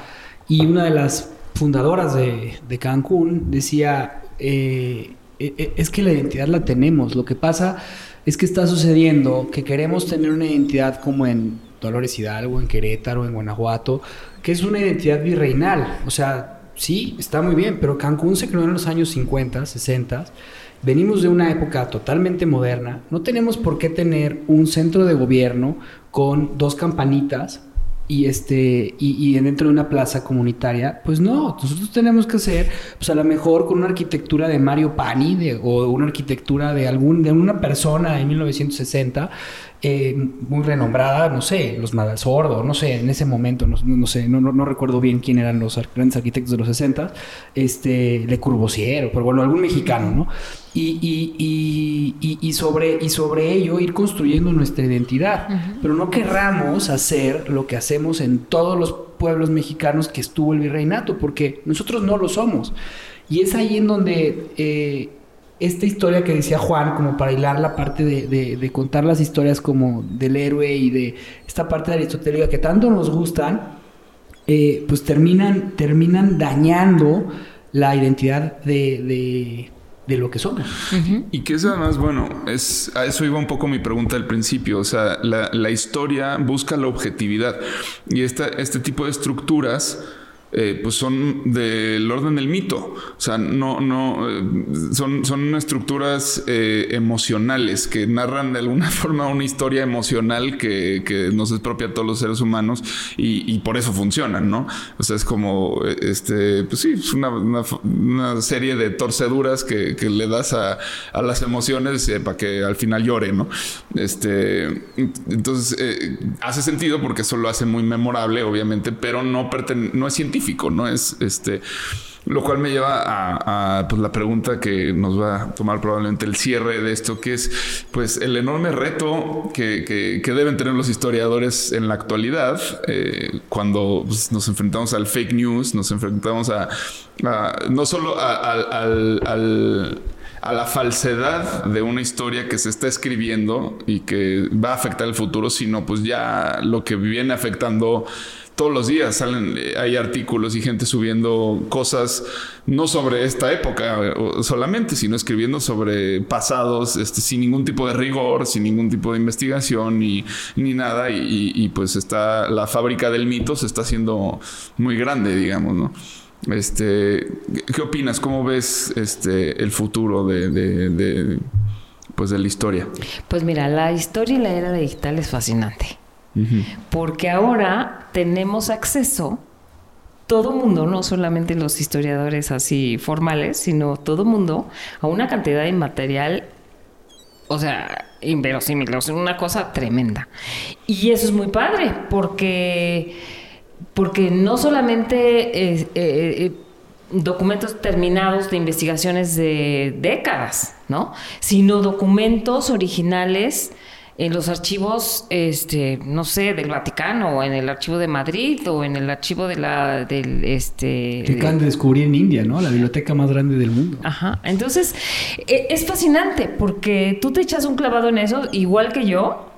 Y una de las fundadoras de, de Cancún decía, eh, eh, eh, es que la identidad la tenemos. Lo que pasa es que está sucediendo que queremos tener una identidad como en Dolores Hidalgo, en Querétaro, en Guanajuato, que es una identidad virreinal. O sea, sí, está muy bien, pero Cancún se creó en los años 50, 60. Venimos de una época totalmente moderna. No tenemos por qué tener un centro de gobierno con dos campanitas y este y, y dentro de una plaza comunitaria, pues no, nosotros tenemos que hacer, pues a lo mejor con una arquitectura de Mario Pani de- o una arquitectura de algún de una persona de 1960 eh, muy renombrada, no sé, los Sordo, no sé, en ese momento, no, no sé, no, no, no recuerdo bien quién eran los grandes arquitectos de los 60, este, Le Corbusier, pero bueno, algún mexicano, ¿no? Y, y, y, y, sobre, y sobre ello ir construyendo nuestra identidad, pero no querramos hacer lo que hacemos en todos los pueblos mexicanos que estuvo el virreinato, porque nosotros no lo somos. Y es ahí en donde eh, esta historia que decía Juan, como para hilar la parte de, de- de contar las historias como del héroe y de esta parte de aristotélica que tanto nos gustan, eh, pues terminan, terminan dañando la identidad de, de- de lo que somos. Y que es además, bueno, es, a eso iba un poco mi pregunta al principio. O sea, la, la historia busca la objetividad. Y esta, este tipo de estructuras. Eh, pues son del orden del mito, o sea, no, no, eh, son, son estructuras eh, emocionales que narran de alguna [LAUGHS] forma una historia emocional que, que nos es propia a todos los seres humanos y, y por eso funcionan, ¿no? O sea, es como, eh, este, pues sí, es una, una- una serie de torceduras que, que le das a, a las emociones eh, para que al final llore, ¿no? Este, entonces, eh, hace sentido porque eso lo hace muy memorable, obviamente, pero no, no es científico, no es, este, lo cual me lleva a, pues, la pregunta que nos va a tomar probablemente el cierre de esto, que es pues el enorme reto que, que- deben tener los historiadores en la actualidad eh, cuando pues, nos enfrentamos al fake news, nos enfrentamos a, no solo a, a la falsedad de una historia que se está escribiendo y que va a afectar el futuro, sino pues ya lo que viene afectando todos los días salen, eh, hay artículos y gente subiendo cosas no sobre esta época solamente, sino escribiendo sobre pasados este, sin ningún tipo de rigor, sin ningún tipo de investigación ni, ni nada. Y, y- y, pues está la fábrica del mito se está haciendo muy grande, digamos, ¿no? Este, ¿qué- ¿qué opinas? ¿Cómo ves este el futuro de, de- de, pues de la historia? Pues mira, la historia y la era digital es fascinante. Porque ahora tenemos acceso, todo mundo, no solamente los historiadores así formales, sino todo mundo, a una cantidad de material, o sea, inverosímil, o sea, una cosa tremenda. Y eso es muy padre, porque, porque no solamente eh, eh, eh, documentos terminados de investigaciones de décadas, ¿no? Sino documentos originales en los archivos, este, no sé, del Vaticano, o en el archivo de Madrid, o en el archivo de la, del, este... Que acaban de descubrir en India, ¿no? La biblioteca más grande del mundo. Ajá. Entonces, e- es fascinante porque tú te echas un clavado en eso, igual que yo,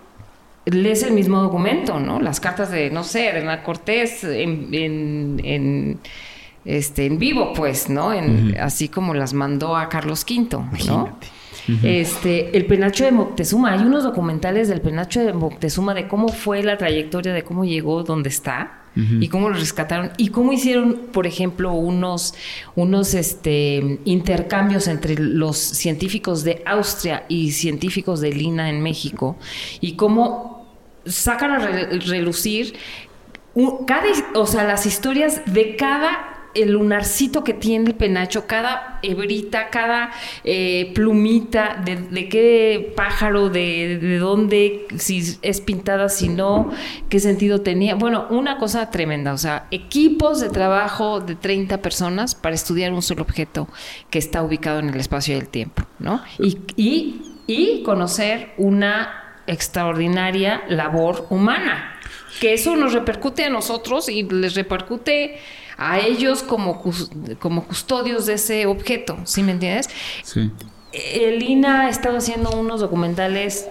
lees el mismo documento, ¿no? Las cartas de, no sé, de Hernán Cortés en, en, en, este, en vivo, pues, ¿no? En, Así como las mandó a Carlos V, ¿no? Imagínate. Este, el penacho de Moctezuma, hay unos documentales del penacho de Moctezuma de cómo fue la trayectoria, de cómo llegó donde está. Y cómo lo rescataron y cómo hicieron, por ejemplo, unos, unos este, intercambios entre los científicos de Austria y científicos de Lina en México y cómo sacan a re- relucir un- cada, o sea, las historias de cada el lunarcito que tiene el penacho, cada hebrita, cada eh, plumita, de, qué pájaro, de, de dónde, si es pintada, si no, qué sentido tenía. Bueno, una cosa tremenda, o sea, equipos de trabajo de 30 personas para estudiar un solo objeto que está ubicado en el espacio y el tiempo, ¿no? Y, y conocer una extraordinaria labor humana que eso nos repercute a nosotros y les repercute a ellos como, como custodios de ese objeto, ¿sí me entiendes? Sí. El INA ha estado haciendo unos documentales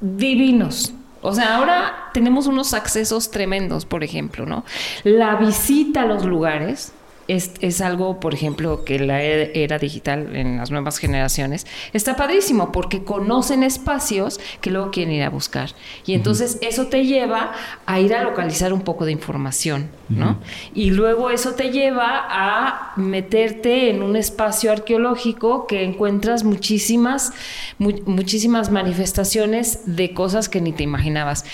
divinos. O sea, ahora tenemos unos accesos tremendos, por ejemplo, ¿no? La visita a los lugares es, es algo, por ejemplo, que la era, era digital en las nuevas generaciones está padrísimo porque conocen espacios que luego quieren ir a buscar. Y entonces eso te lleva a ir a localizar un poco de información, ¿no? Y luego eso te lleva a meterte en un espacio arqueológico que encuentras muchísimas, mu- muchísimas manifestaciones de cosas que ni te imaginabas.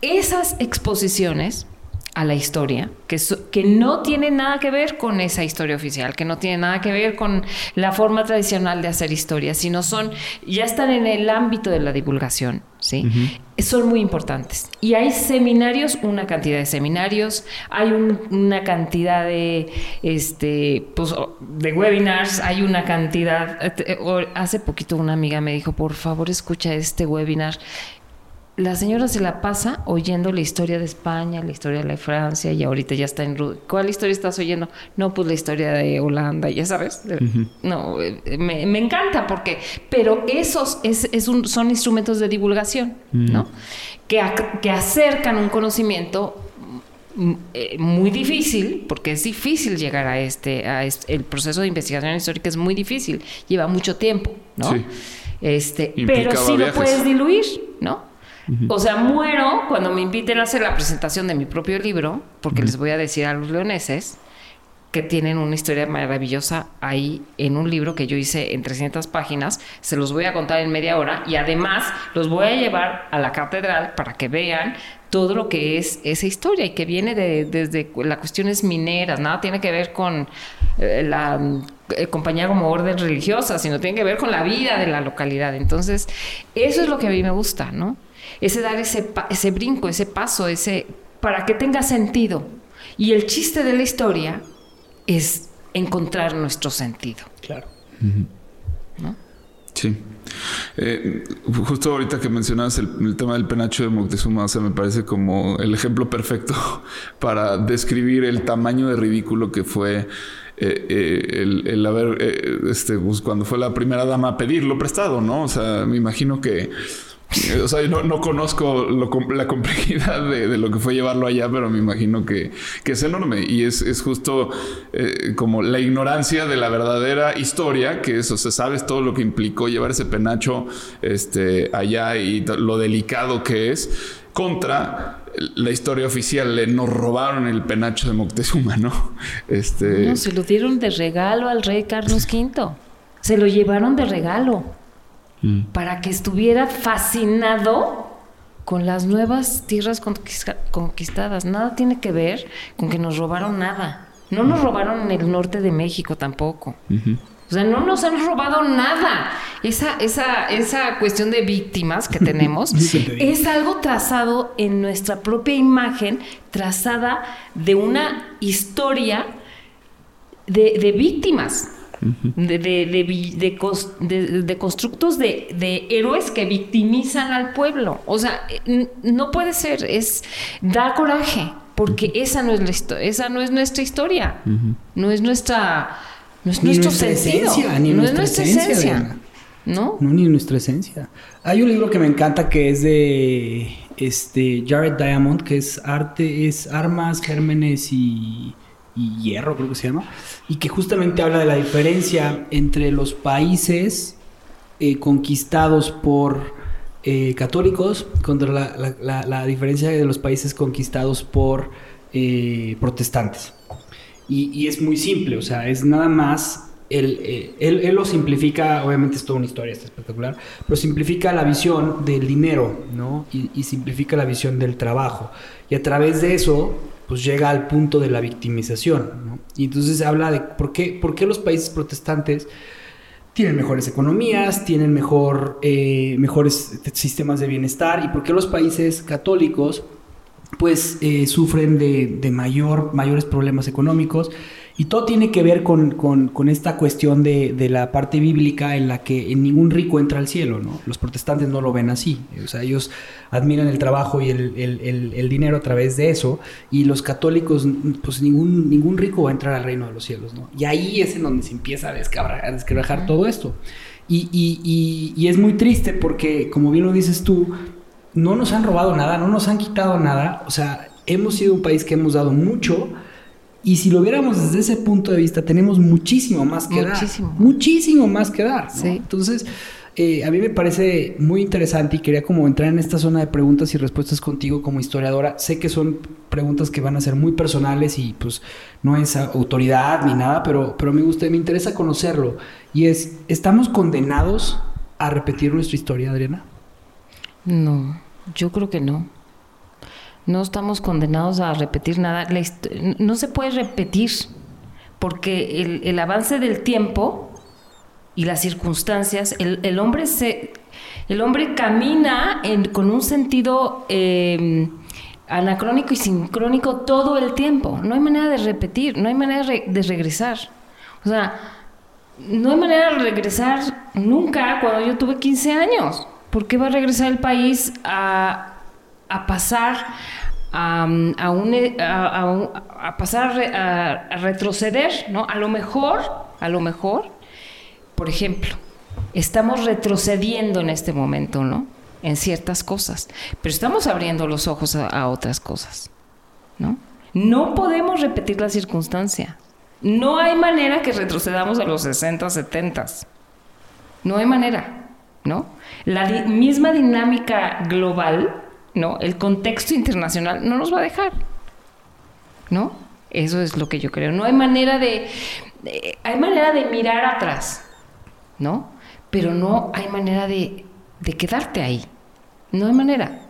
Esas exposiciones a la historia, que, so- que no tiene nada que ver con esa historia oficial, que no tiene nada que ver con la forma tradicional de hacer historia, sino son, ya están en el ámbito de la divulgación, ¿sí? Son muy importantes. Y hay seminarios, una cantidad de seminarios, hay un- una cantidad de, este, pues, de webinars, hay una cantidad, eh, hace poquito una amiga me dijo, por favor escucha este webinar la señora se la pasa oyendo la historia de España, la historia de la Francia y ahorita ya está en... ¿Cuál historia estás oyendo? No, pues la historia de Holanda, ya sabes. No, eh, me, me encanta porque... Pero esos es, es un- son instrumentos de divulgación, ¿no? Que, que acercan un conocimiento mm, eh, muy difícil, porque es difícil llegar a este, a este- el proceso de investigación histórica es muy difícil, lleva mucho tiempo, ¿no? Sí. Este, Implicaba pero sí viajes. lo puedes diluir, ¿no? O sea, muero cuando me inviten a hacer la presentación de mi propio libro, porque les voy a decir a los leoneses que tienen una historia maravillosa ahí en un libro que yo hice en 300 páginas. Se los voy a contar en media hora y además los voy a llevar a la catedral para que vean todo lo que es esa historia y que viene de, desde las cuestiones mineras, nada tiene que ver con eh, la eh, compañía como orden religiosa, sino tiene que ver con la vida de la localidad. Entonces, eso es lo que a mí me gusta, ¿no? Ese dar ese, pa- ese brinco, ese paso, ese para que tenga sentido. Y el chiste de la historia es encontrar nuestro sentido. Claro. Sí. Eh, justo ahorita que mencionabas el, el tema del penacho de Moctezuma, o sea, me parece como el ejemplo perfecto [LAUGHS] para describir el tamaño de ridículo que fue eh, eh, el, el haber, eh, este, pues, cuando fue la primera dama a pedirlo prestado, ¿no? O sea, me imagino que eh, O sea, no, no conozco lo la complejidad de, lo que fue llevarlo allá, pero me imagino que, es enorme. Y es, es justo eh, como la ignorancia de la verdadera historia, que es, o sea, sabes todo lo que implicó llevar ese penacho este, allá y lo delicado que es, contra la historia oficial. Le- Nos robaron el penacho de Moctezuma, ¿no? Este, No, se lo dieron de regalo al rey Carlos V. Se lo llevaron de regalo para que estuviera fascinado con las nuevas tierras conquista- conquistadas. Nada tiene que ver con que nos robaron nada. No nos robaron en el norte de México tampoco. O sea, no nos han robado nada. Esa, esa, esa cuestión de víctimas que tenemos [LAUGHS] es algo trazado en nuestra propia imagen, trazada de una historia de, de víctimas. De, de, de vi- de cos- de- de constructos de, de héroes que victimizan al pueblo. O sea, no puede ser, es da coraje, porque esa no es la esa no es nuestra historia, no es nuestra, no es Ni nuestro nuestra sentido, esencia, ni no es nuestra esencia, esencia, Diana. ¿no? No, ni nuestra esencia. Hay un libro que me encanta que es de este Jared Diamond, que es arte, es armas, gérmenes y, y hierro, creo que se llama, y que justamente habla de la diferencia entre los países eh, conquistados por eh, católicos contra la, la- la- diferencia de los países conquistados por eh, protestantes. Y, y es muy simple, o sea, es nada más. Él, él, lo simplifica, obviamente es toda una historia, está espectacular, pero simplifica la visión del dinero, ¿no? Y simplifica la visión del trabajo. Y a través de eso, pues llega al punto de la victimización. Y entonces habla de por qué, por qué los países protestantes tienen mejores economías, tienen mejor, eh, mejores sistemas de bienestar y por qué los países católicos pues eh, sufren de, de mayor, mayores problemas económicos y todo tiene que ver con, con- esta cuestión de, de la parte bíblica en la que ningún rico entra al cielo, ¿no? Los protestantes no lo ven así, o sea, ellos admiran el trabajo y el, el- dinero a través de eso y los católicos, pues ningún, ningún rico va a entrar al reino de los cielos, ¿no? Y ahí es en donde se empieza a descabra- a desquebrajar todo esto. Y, y- y- y es muy triste porque, como bien lo dices tú, no nos han robado nada, no nos han quitado nada. O sea, hemos sido un país que hemos dado mucho. Y si lo viéramos desde ese punto de vista, tenemos muchísimo más que Muchísimo. dar. Muchísimo más que dar. ¿no? Sí. Entonces, eh, a mí me parece muy interesante y quería como entrar en esta zona de preguntas y respuestas contigo como historiadora. Sé que son preguntas que van a ser muy personales y pues no es autoridad ni nada, pero, pero me gusta, me interesa conocerlo. Y es, ¿estamos condenados a repetir nuestra historia, Adriana? No, yo creo que no. No estamos condenados a repetir nada. No se puede repetir porque el, el avance del tiempo y las circunstancias, el, el hombre se, el hombre camina con un sentido eh, anacrónico y sincrónico todo el tiempo. No hay manera de repetir, no hay manera de regresar. O sea, no hay manera de regresar nunca cuando yo tuve 15 años. ¿Por qué va a regresar el país a, a pasar a, a un, a, un- a pasar a, re- a- a retroceder? ¿no? A lo mejor, a lo mejor, por ejemplo, estamos retrocediendo en este momento, ¿no? En ciertas cosas, pero estamos abriendo los ojos a, otras cosas, ¿no? No podemos repetir la circunstancia. No hay manera que retrocedamos a los 60, 70. No hay manera, ¿no? La misma dinámica global, ¿no? El contexto internacional no nos va a dejar, ¿no? Eso es lo que yo creo. No hay manera de, hay manera de mirar atrás, ¿no? Pero no hay manera de, de quedarte ahí. No hay manera.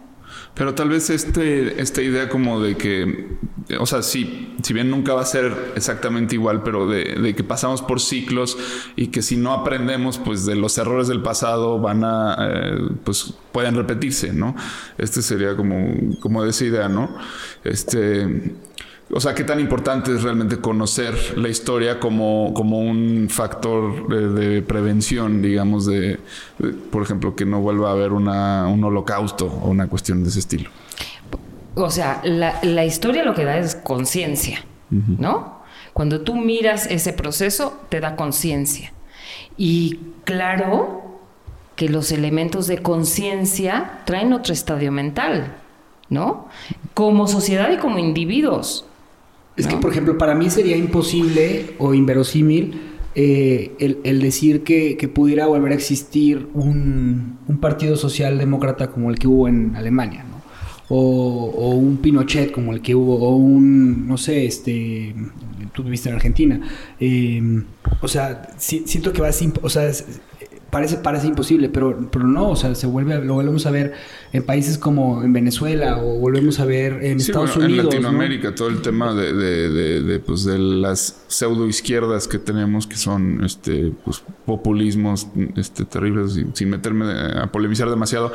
Pero tal vez este, esta idea como de que, o sea, sí, si bien nunca va a ser exactamente igual, pero de, de que pasamos por ciclos y que si no aprendemos, pues de los errores del pasado van a, eh, pues pueden repetirse, ¿no? Este sería como, como de esa idea, ¿no? Este, o sea, qué tan importante es realmente conocer la historia como, como un factor de, prevención, digamos, de, por ejemplo, que no vuelva a haber un holocausto o una cuestión de ese estilo. O sea, la, la historia lo que da es conciencia, ¿no? Cuando tú miras ese proceso, te da conciencia. Y claro que los elementos de conciencia traen otro estadio mental, ¿no? Como sociedad y como individuos. Es que, por ejemplo, para mí sería imposible o inverosímil eh, el, el decir que, que pudiera volver a existir un, un partido socialdemócrata como el que hubo en Alemania. O, un Pinochet como el que hubo, o un, no sé, este, tú viviste en Argentina. Eh, o sea, si- siento que va a ser, imp- o sea, parece, parece imposible, pero, pero no, o sea, se vuelve, lo volvemos a ver en países como en Venezuela o volvemos a ver en Sí, Estados bueno, Unidos. en ¿no? Latinoamérica, todo el tema de, de, de, de, pues, de las pseudo izquierdas que tenemos, que son este, pues, populismos este, terribles, sin, sin meterme a polemizar demasiado,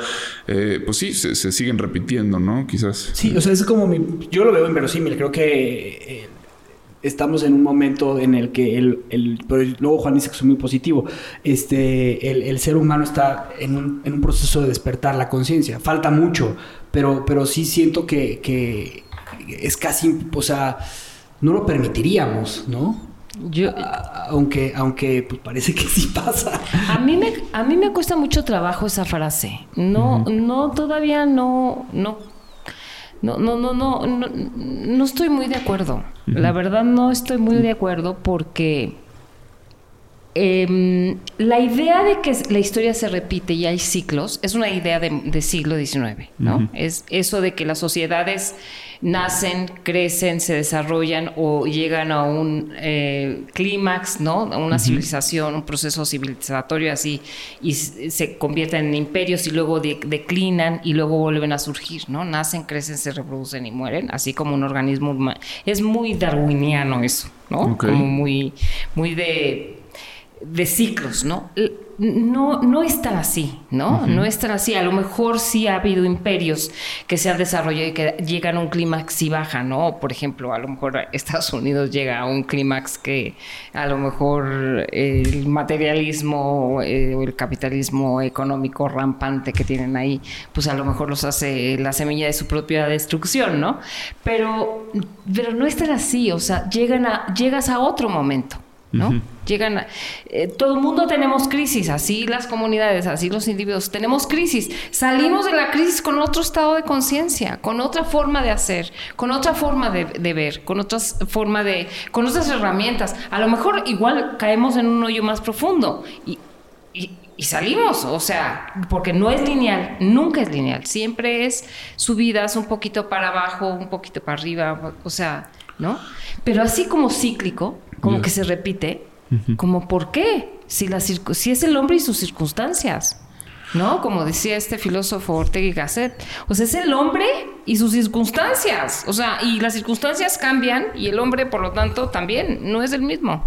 eh, pues sí, se, se siguen repitiendo, ¿no? Quizás. Sí, o sea, es como mi, yo lo veo inverosímil, creo que eh, estamos en un momento en el que el, el pero luego Juan dice que es muy positivo, este, el, el ser humano está en un, en un proceso de despertar la conciencia, falta mucho, pero, pero sí siento que, que es casi, o sea, no lo permitiríamos, ¿no? Yo, A- aunque, aunque pues, parece que sí pasa. A mí me, a mí me cuesta mucho trabajo esa frase. No, no, todavía no, no, no, no, no, no, no, no estoy muy de acuerdo. La verdad no estoy muy de acuerdo porque em, la idea de que la historia se repite y hay ciclos es una idea de, de siglo XIX, ¿no? Es eso de que las sociedades nacen, crecen, se desarrollan o llegan a un eh, clímax, ¿no? A una civilización, un proceso civilizatorio así, y se convierten en imperios y luego de- declinan y luego vuelven a surgir, ¿no? Nacen, crecen, se reproducen y mueren, así como un organismo humano. Es muy darwiniano eso, ¿no? Como muy, muy de de ciclos, ¿no? No, no es tan así, ¿no? No es tan así. A lo mejor sí ha habido imperios que se han desarrollado y que llegan a un clímax y bajan, ¿no? Por ejemplo, a lo mejor [LAUGHS] Estados Unidos llega a un clímax que a lo mejor el materialismo eh, o el capitalismo económico rampante que tienen ahí, pues a lo mejor los hace la semilla de su propia destrucción, ¿no? Pero, pero no es tan así, o sea, llegan a, llegas a otro momento. ¿No? Llegan, a- eh, todo el mundo tenemos crisis, así las comunidades, así los individuos, tenemos crisis. Salimos de la crisis con otro estado de conciencia, con otra forma de hacer, con otra forma de, de ver, con otra forma de, con otras herramientas. A lo mejor igual caemos en un hoyo más profundo y, y- y salimos, o sea, porque no es lineal, nunca es lineal, siempre es subidas un poquito para abajo, un poquito para arriba, o sea, ¿no? Pero así como cíclico, como que se repite, como ¿por qué? Si, la si es el hombre y sus circunstancias, ¿no? Como decía este filósofo Ortega y Gasset, o sea, es el hombre y sus circunstancias, o sea, y las circunstancias cambian y el hombre, por lo tanto, también no es el mismo,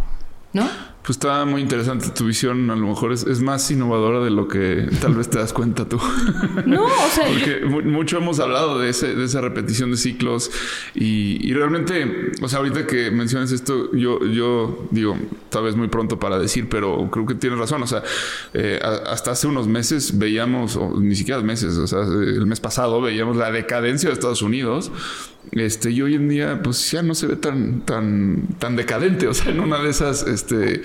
¿no? Pues está muy interesante tu visión. A lo mejor es, es más innovadora de lo que tal vez te das cuenta tú. [LAUGHS] No, o sea, yo- Porque mu- mucho hemos hablado de, ese, de esa repetición de ciclos y, y realmente, o sea, ahorita que mencionas esto, yo, yo digo, tal vez muy pronto para decir, pero creo que tienes razón. O sea, eh, hasta hace unos meses veíamos, o ni siquiera meses, o sea, el mes pasado veíamos la decadencia de Estados Unidos. Este, y hoy en día, pues ya no se ve tan, tan, tan decadente. O sea, en una de esas, este,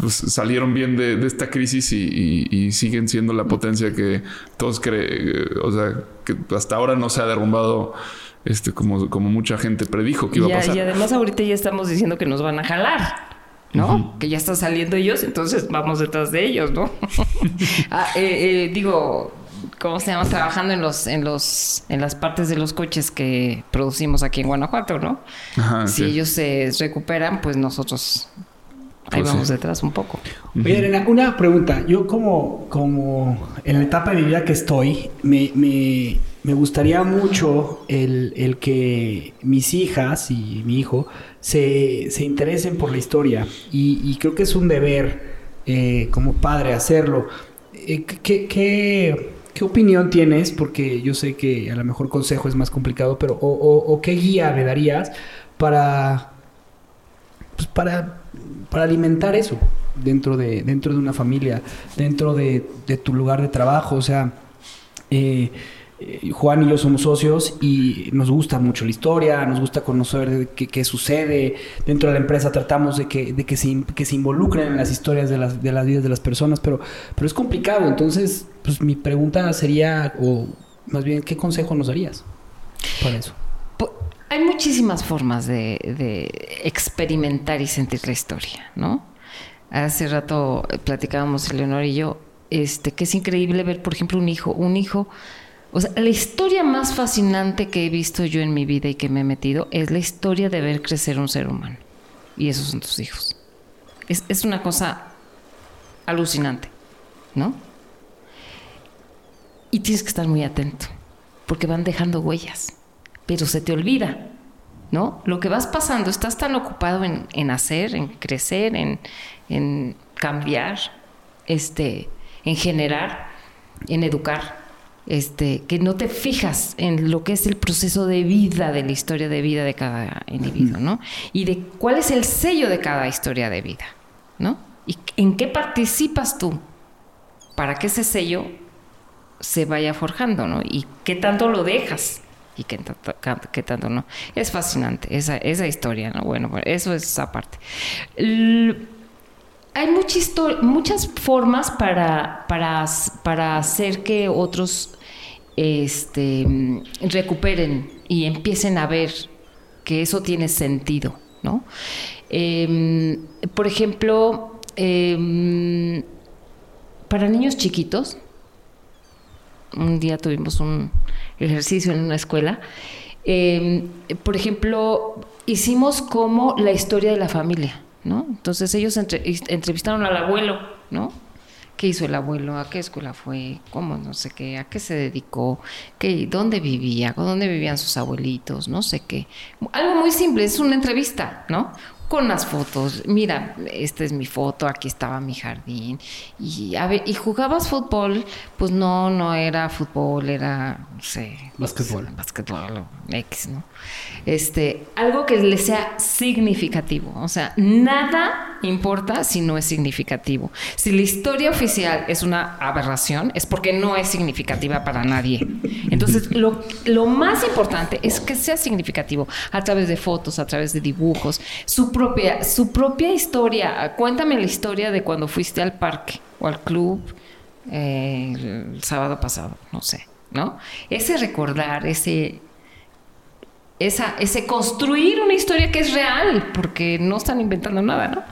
pues salieron bien de, de esta crisis y, y- y siguen siendo la potencia que todos creen, o sea, que hasta ahora no se ha derrumbado, este, como, como mucha gente predijo que iba y, a pasar. y además ahorita ya estamos diciendo que nos van a jalar. ¿No? Que ya están saliendo ellos, entonces vamos detrás de ellos, ¿no? [LAUGHS] Ah, eh, eh, digo, ¿cómo se llama? Trabajando en los, en los, en las partes de los coches que producimos aquí en Guanajuato, ¿no? Ajá, si sí. ellos se recuperan, pues nosotros ahí Pues vamos sí. detrás un poco. Oye, Elena, una pregunta. Yo como, como en la etapa de mi vida que estoy, me, me- me gustaría mucho el, el que mis hijas y mi hijo se, se interesen por la historia. Y, y creo que es un deber eh, como padre hacerlo. Eh, ¿qué, qué, qué opinión tienes? Porque yo sé que a lo mejor consejo es más complicado, pero o, o- o qué guía me darías para pues para, para alimentar eso dentro de, dentro de una familia, dentro de, de tu lugar de trabajo. O sea, eh, eh, Juan y yo somos socios y nos gusta mucho la historia, nos gusta conocer qué, qué sucede. Dentro de la empresa tratamos de que, de que, se, que se involucren en las historias de las, de las vidas de las personas, pero, pero es complicado. Entonces, pues mi pregunta sería, o más bien, ¿qué consejo nos darías para eso? Hay muchísimas formas de, experimentar y sentir la historia, ¿no? Hace rato platicábamos Leonor y yo, este, que es increíble ver, por ejemplo, un hijo, un hijo, o sea, la historia más fascinante que he visto yo en mi vida y que me he metido es la historia de ver crecer un ser humano. Y esos son tus hijos. Es, es una cosa alucinante, ¿no? Y tienes que estar muy atento, porque van dejando huellas, pero se te olvida, ¿no? Lo que vas pasando, estás tan ocupado en, en hacer, en crecer, en, en cambiar, este, en generar, en educar, este, que no te fijas en lo que es el proceso de vida, de la historia de vida de cada individuo, ¿no? Y de cuál es el sello de cada historia de vida, ¿no? Y en qué participas tú para que ese sello se vaya forjando, ¿no? Y qué tanto lo dejas y qué tanto, qué tanto no. Es fascinante esa, esa historia, ¿no? Bueno, pues, eso es esa parte. Hay muchas formas para, para, para hacer que otros este, recuperen y empiecen a ver que eso tiene sentido, ¿no? Em, por ejemplo, eh, para niños chiquitos, un día tuvimos un ejercicio en una escuela. eh, por ejemplo, hicimos como la historia de la familia, ¿no? Entonces ellos entre- entrevistaron al abuelo, ¿no? ¿Qué hizo el abuelo? ¿A qué escuela fue? ¿Cómo? No sé qué. ¿A qué se dedicó? ¿Qué, ¿Dónde vivía? ¿Dónde vivían sus abuelitos? No sé qué. Algo muy simple, es una entrevista, ¿no? Con las fotos. Mira, esta es mi foto, aquí estaba mi jardín. Y, a ver, ¿y jugabas fútbol? Pues no, no era fútbol, era, no sé. Básquetbol. Básquetbol o X, ¿no? Este, algo que le sea significativo. O sea, nada importa si no es significativo. Si la historia oficial es una aberración, es porque no es significativa para nadie. Entonces, [LAUGHS] lo, lo más importante es que sea significativo a través de fotos, a través de dibujos, su propia, su propia historia. Cuéntame la historia de cuando fuiste al parque o al club eh, el sábado pasado, no sé, ¿no? Ese recordar, ese esa, ese construir una historia que es real, porque no están inventando nada, ¿no?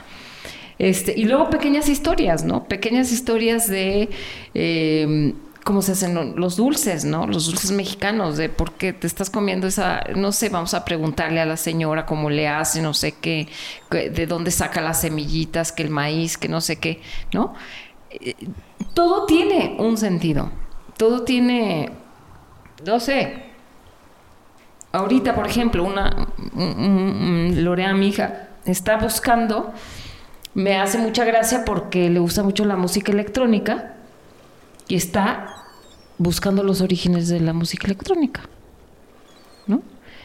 Este, y luego pequeñas historias, ¿no? Pequeñas historias de eh, cómo se hacen lo- los dulces, ¿no? Los dulces mexicanos, de por qué te estás comiendo esa, no sé, vamos a preguntarle a la señora cómo le hace, no sé qué, de dónde saca las semillitas, que el maíz, que no sé qué, ¿no? Eh, todo tiene un sentido, todo tiene, no sé, ahorita, por ejemplo, una un- un- un- Lorea, mi hija, está buscando, me hace mucha gracia porque le gusta mucho la música electrónica y está buscando los orígenes de la música electrónica, ¿no?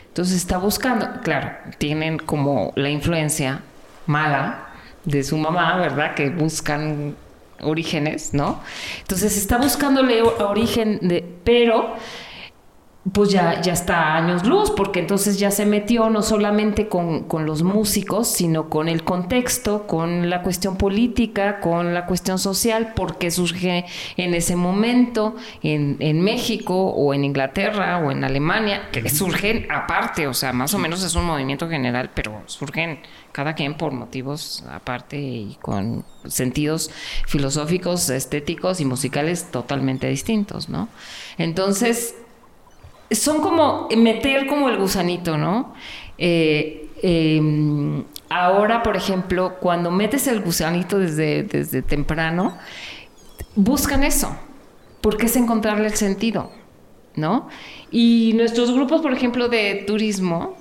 Entonces está buscando, claro, tienen como la influencia mala de su mamá, ¿verdad? Que buscan orígenes, ¿no? Entonces está buscándole origen de, pero pues ya, ya está a años luz, porque entonces ya se metió no solamente con, con los músicos, sino con el contexto, con la cuestión política, con la cuestión social, porque surge en ese momento en, en México o en Inglaterra o en Alemania, que surgen aparte, o sea, más o menos es un movimiento general, pero surgen cada quien por motivos aparte y con sentidos filosóficos, estéticos y musicales totalmente distintos, ¿no? Entonces, son como meter como el gusanito, ¿no? Eh, eh, ahora, por ejemplo, cuando metes el gusanito desde, desde temprano, buscan eso, porque es encontrarle el sentido, ¿no? Y nuestros grupos, por ejemplo, de turismo,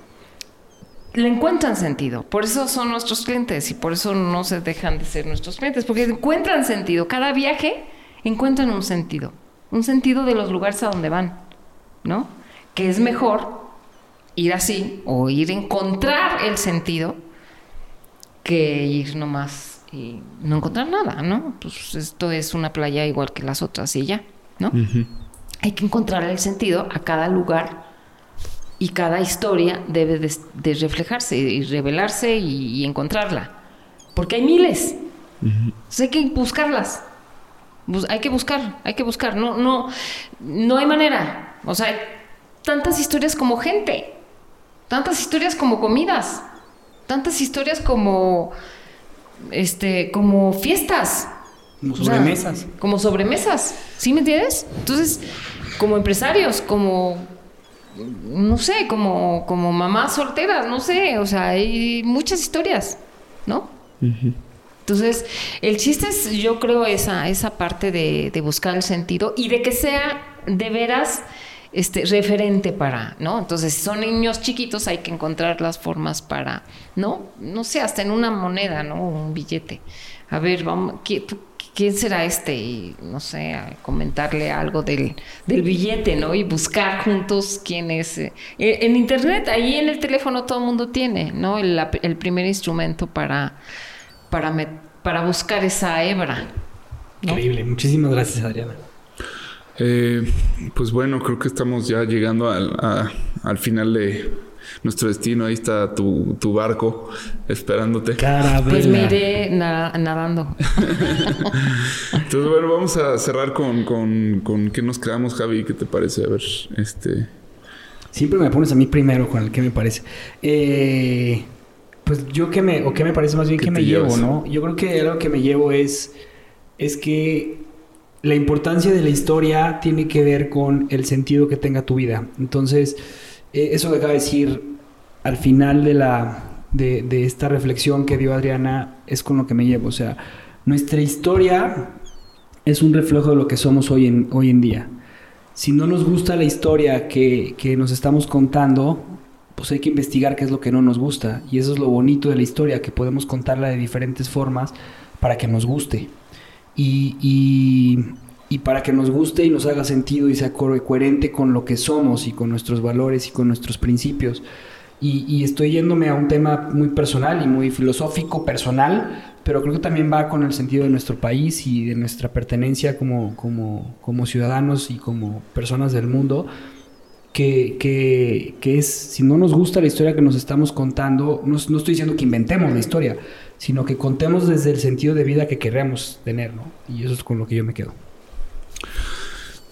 le encuentran sentido. Por eso son nuestros clientes y por eso no se dejan de ser nuestros clientes, porque encuentran sentido. Cada viaje encuentran un sentido, un sentido de los lugares a donde van, ¿no? Que es mejor ir así o ir a encontrar el sentido que ir nomás y no encontrar nada, ¿no? Pues esto es una playa igual que las otras y ya, ¿no? Hay que encontrar el sentido a cada lugar y cada historia debe de, de reflejarse y revelarse y, y encontrarla. Porque hay miles. Entonces hay que buscarlas. Bus- hay que buscar, hay que buscar. No, no, no hay manera. O sea, tantas historias como gente. Tantas historias como comidas. Tantas historias como este, como fiestas. Como O sea, sobremesas. como sobremesas. ¿Sí me entiendes? Entonces, como empresarios, como no sé, como, como mamás solteras, no sé, o sea, hay muchas historias, ¿no? Entonces, el chiste es, yo creo, esa, esa parte de, de buscar el sentido y de que sea de veras este, referente para, ¿no? Entonces, si son niños chiquitos, hay que encontrar las formas para, ¿no? No sé, hasta en una moneda, ¿no? Un billete. A ver, vamos, ¿qué- tú- ¿quién será este? Y, no sé, comentarle algo del, del billete, ¿no? Y buscar juntos quién es. eh. Eh, En internet, ahí en el teléfono todo el mundo tiene, ¿no? El, el primer instrumento para, para, met- para buscar esa hebra. Increíble. Muchísimas gracias, Adriana. Eh, pues bueno, creo que estamos ya llegando al, a- al final de nuestro destino. Ahí está tu, tu barco esperándote. Carabela. Pues me iré na- nadando. Entonces, bueno, vamos a cerrar con, con, con qué nos quedamos, Javi. ¿Qué te parece? A ver, este. Siempre me pones a mí primero con el que me parece. Eh, pues yo que me, o que me parece más bien ¿Qué que me llevo, llevas? ¿no? Yo creo que algo que me llevo es, es que la importancia de la historia tiene que ver con el sentido que tenga tu vida. Entonces, eh, eso que acaba de decir al final de, la, de, de esta reflexión que dio Adriana es con lo que me llevo. O sea, nuestra historia es un reflejo de lo que somos hoy en, hoy en día. Si no nos gusta la historia que, que nos estamos contando, pues hay que investigar qué es lo que no nos gusta. Y eso es lo bonito de la historia, que podemos contarla de diferentes formas para que nos guste. Y, y- y para que nos guste y nos haga sentido y sea co- coherente con lo que somos y con nuestros valores y con nuestros principios. Y, y estoy yéndome a un tema muy personal y muy filosófico, personal, pero creo que también va con el sentido de nuestro país y de nuestra pertenencia como, como, como ciudadanos y como personas del mundo que, que, que es, si no nos gusta la historia que nos estamos contando, no, no estoy diciendo que inventemos la historia, sino que contemos desde el sentido de vida que queremos tener, ¿no? Y eso es con lo que yo me quedo.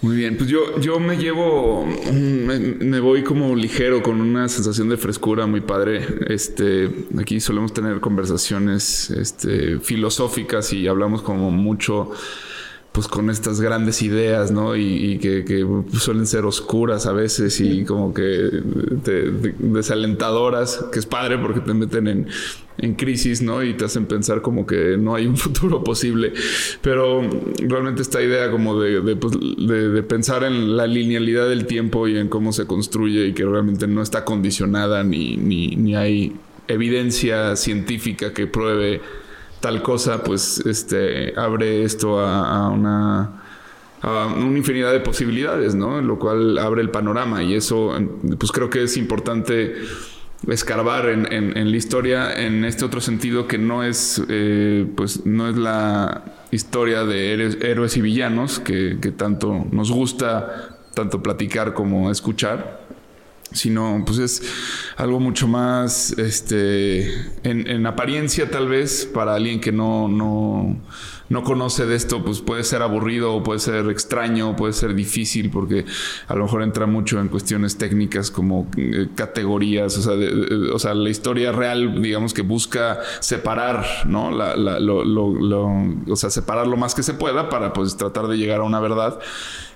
Muy bien, pues yo, yo me llevo, mm, me, me voy como ligero con una sensación de frescura muy padre. Este, aquí solemos tener conversaciones este, filosóficas y hablamos como mucho pues con estas grandes ideas, ¿no? Y, y que, que suelen ser oscuras a veces y como que te- desalentadoras, que es padre porque te meten en, en crisis, ¿no? Y te hacen pensar como que no hay un [LAUGHS] futuro posible. Pero realmente esta idea como de, de, pues, de- de pensar en la linealidad del tiempo y en cómo se construye y que realmente no está condicionada ni, ni, ni hay evidencia científica que pruebe tal cosa, pues este abre esto a, una a una infinidad de posibilidades, ¿no? Lo cual abre el panorama y eso, pues creo que es importante escarbar en, en- en la historia en este otro sentido que no es, eh, pues no es la historia de héroes, héroes y villanos que, que tanto nos gusta tanto platicar como escuchar, sino pues es algo mucho más este en, en apariencia tal vez para alguien que no, no, no conoce de esto pues puede ser aburrido puede ser extraño puede ser difícil porque a lo mejor entra mucho en cuestiones técnicas como eh, categorías o sea, de- de- o sea la historia real digamos que busca separar no o sea separar lo más que se pueda para pues tratar de llegar a una verdad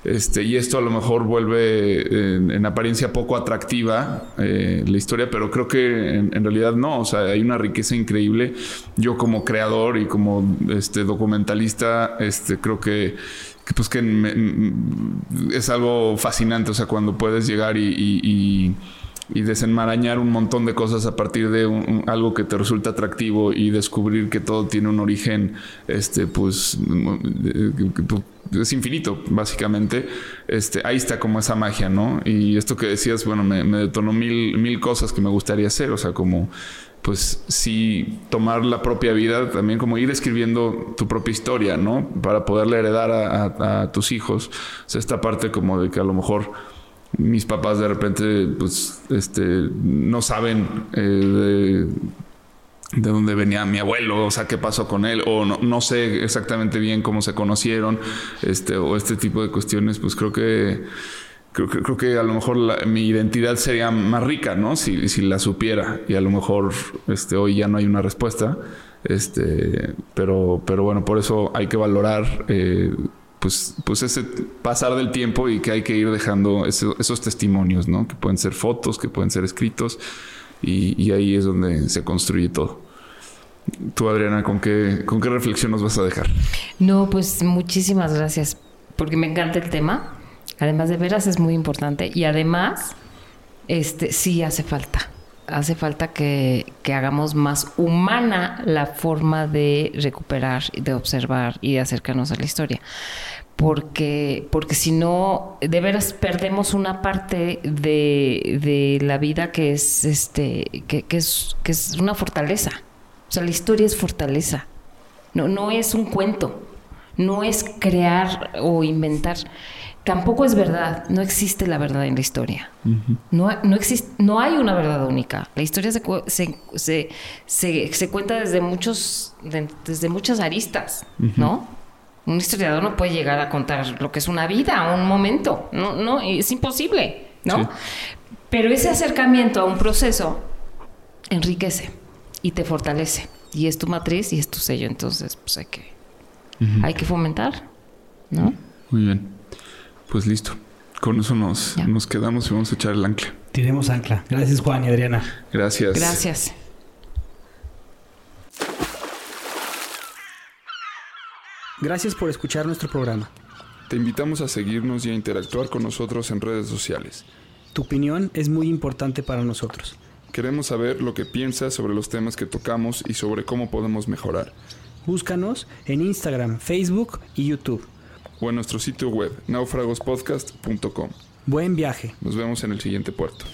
este, y esto a lo mejor vuelve en, en apariencia poco atractiva eh, la historia, pero creo que en, realidad no. O sea, hay una riqueza increíble. Yo como creador y como este, documentalista, este, creo que, pues que me- m- es algo fascinante. O sea, cuando puedes llegar y, desenmarañar un montón de cosas a partir de algo que te resulta atractivo y descubrir que todo tiene un origen, este, pues, eh, es infinito, básicamente. Este, ahí está como esa magia, ¿no? Y esto que decías, bueno, me, me detonó mil, mil cosas que me gustaría hacer, o sea, como, pues, sí, tomar la propia vida, también como ir escribiendo tu propia historia, ¿no? Para poderle heredar a, tus hijos. O sea, esta parte como de que a lo mejor mis papás de repente, pues, este, no saben eh, de, de dónde venía mi abuelo, o sea, qué pasó con él, o no, no sé exactamente bien cómo se conocieron, este, o este tipo de cuestiones, pues creo que creo que, creo que a lo mejor mi identidad sería más rica, ¿no? Si, si la supiera, y a lo mejor este, hoy ya no hay una respuesta, este, pero, pero bueno, por eso hay que valorar. eh, pues, pues ese pasar del tiempo y que hay que ir dejando ese- esos testimonios, ¿no? Que pueden ser fotos, que pueden ser escritos, y, y ahí es donde se construye todo. Tú, Adriana, ¿con qué, ¿con qué reflexión nos vas a dejar? No, pues muchísimas gracias, porque me encanta el tema. Además, de veras es muy importante. Y además, este sí hace falta. Hace falta que, que hagamos más humana la forma de recuperar, de observar y de acercarnos a la historia. Porque, porque si no, de veras perdemos una parte de, de la vida que es este, que, que es, que es una fortaleza. O sea, la historia es fortaleza. No, no es un cuento, no es crear o inventar. Tampoco es verdad, no existe la verdad en la historia. no, no, existe, no hay una verdad única. La historia se, se, se, se- se cuenta desde, muchos, de- desde muchas aristas, ¿no? Un historiador no puede llegar a contar lo que es una vida, un momento. No, no, es imposible, ¿no? Sí. Pero ese acercamiento a un proceso enriquece. y te fortalece. Y es tu matriz y es tu sello. Entonces, pues hay que, hay que fomentar, ¿no? Muy bien. Pues listo. Con eso nos, Ya. nos quedamos y vamos a echar el ancla. Tiremos ancla. Gracias, Juan y Adriana. Gracias. Gracias. Gracias por escuchar nuestro programa. Te invitamos a seguirnos y a interactuar con nosotros en redes sociales. Tu opinión es muy importante para nosotros. Queremos saber lo que piensas sobre los temas que tocamos y sobre cómo podemos mejorar. Búscanos en Instagram, Facebook y YouTube o en nuestro sitio web náufragospodcast.com. Buen viaje. Nos vemos en el siguiente puerto.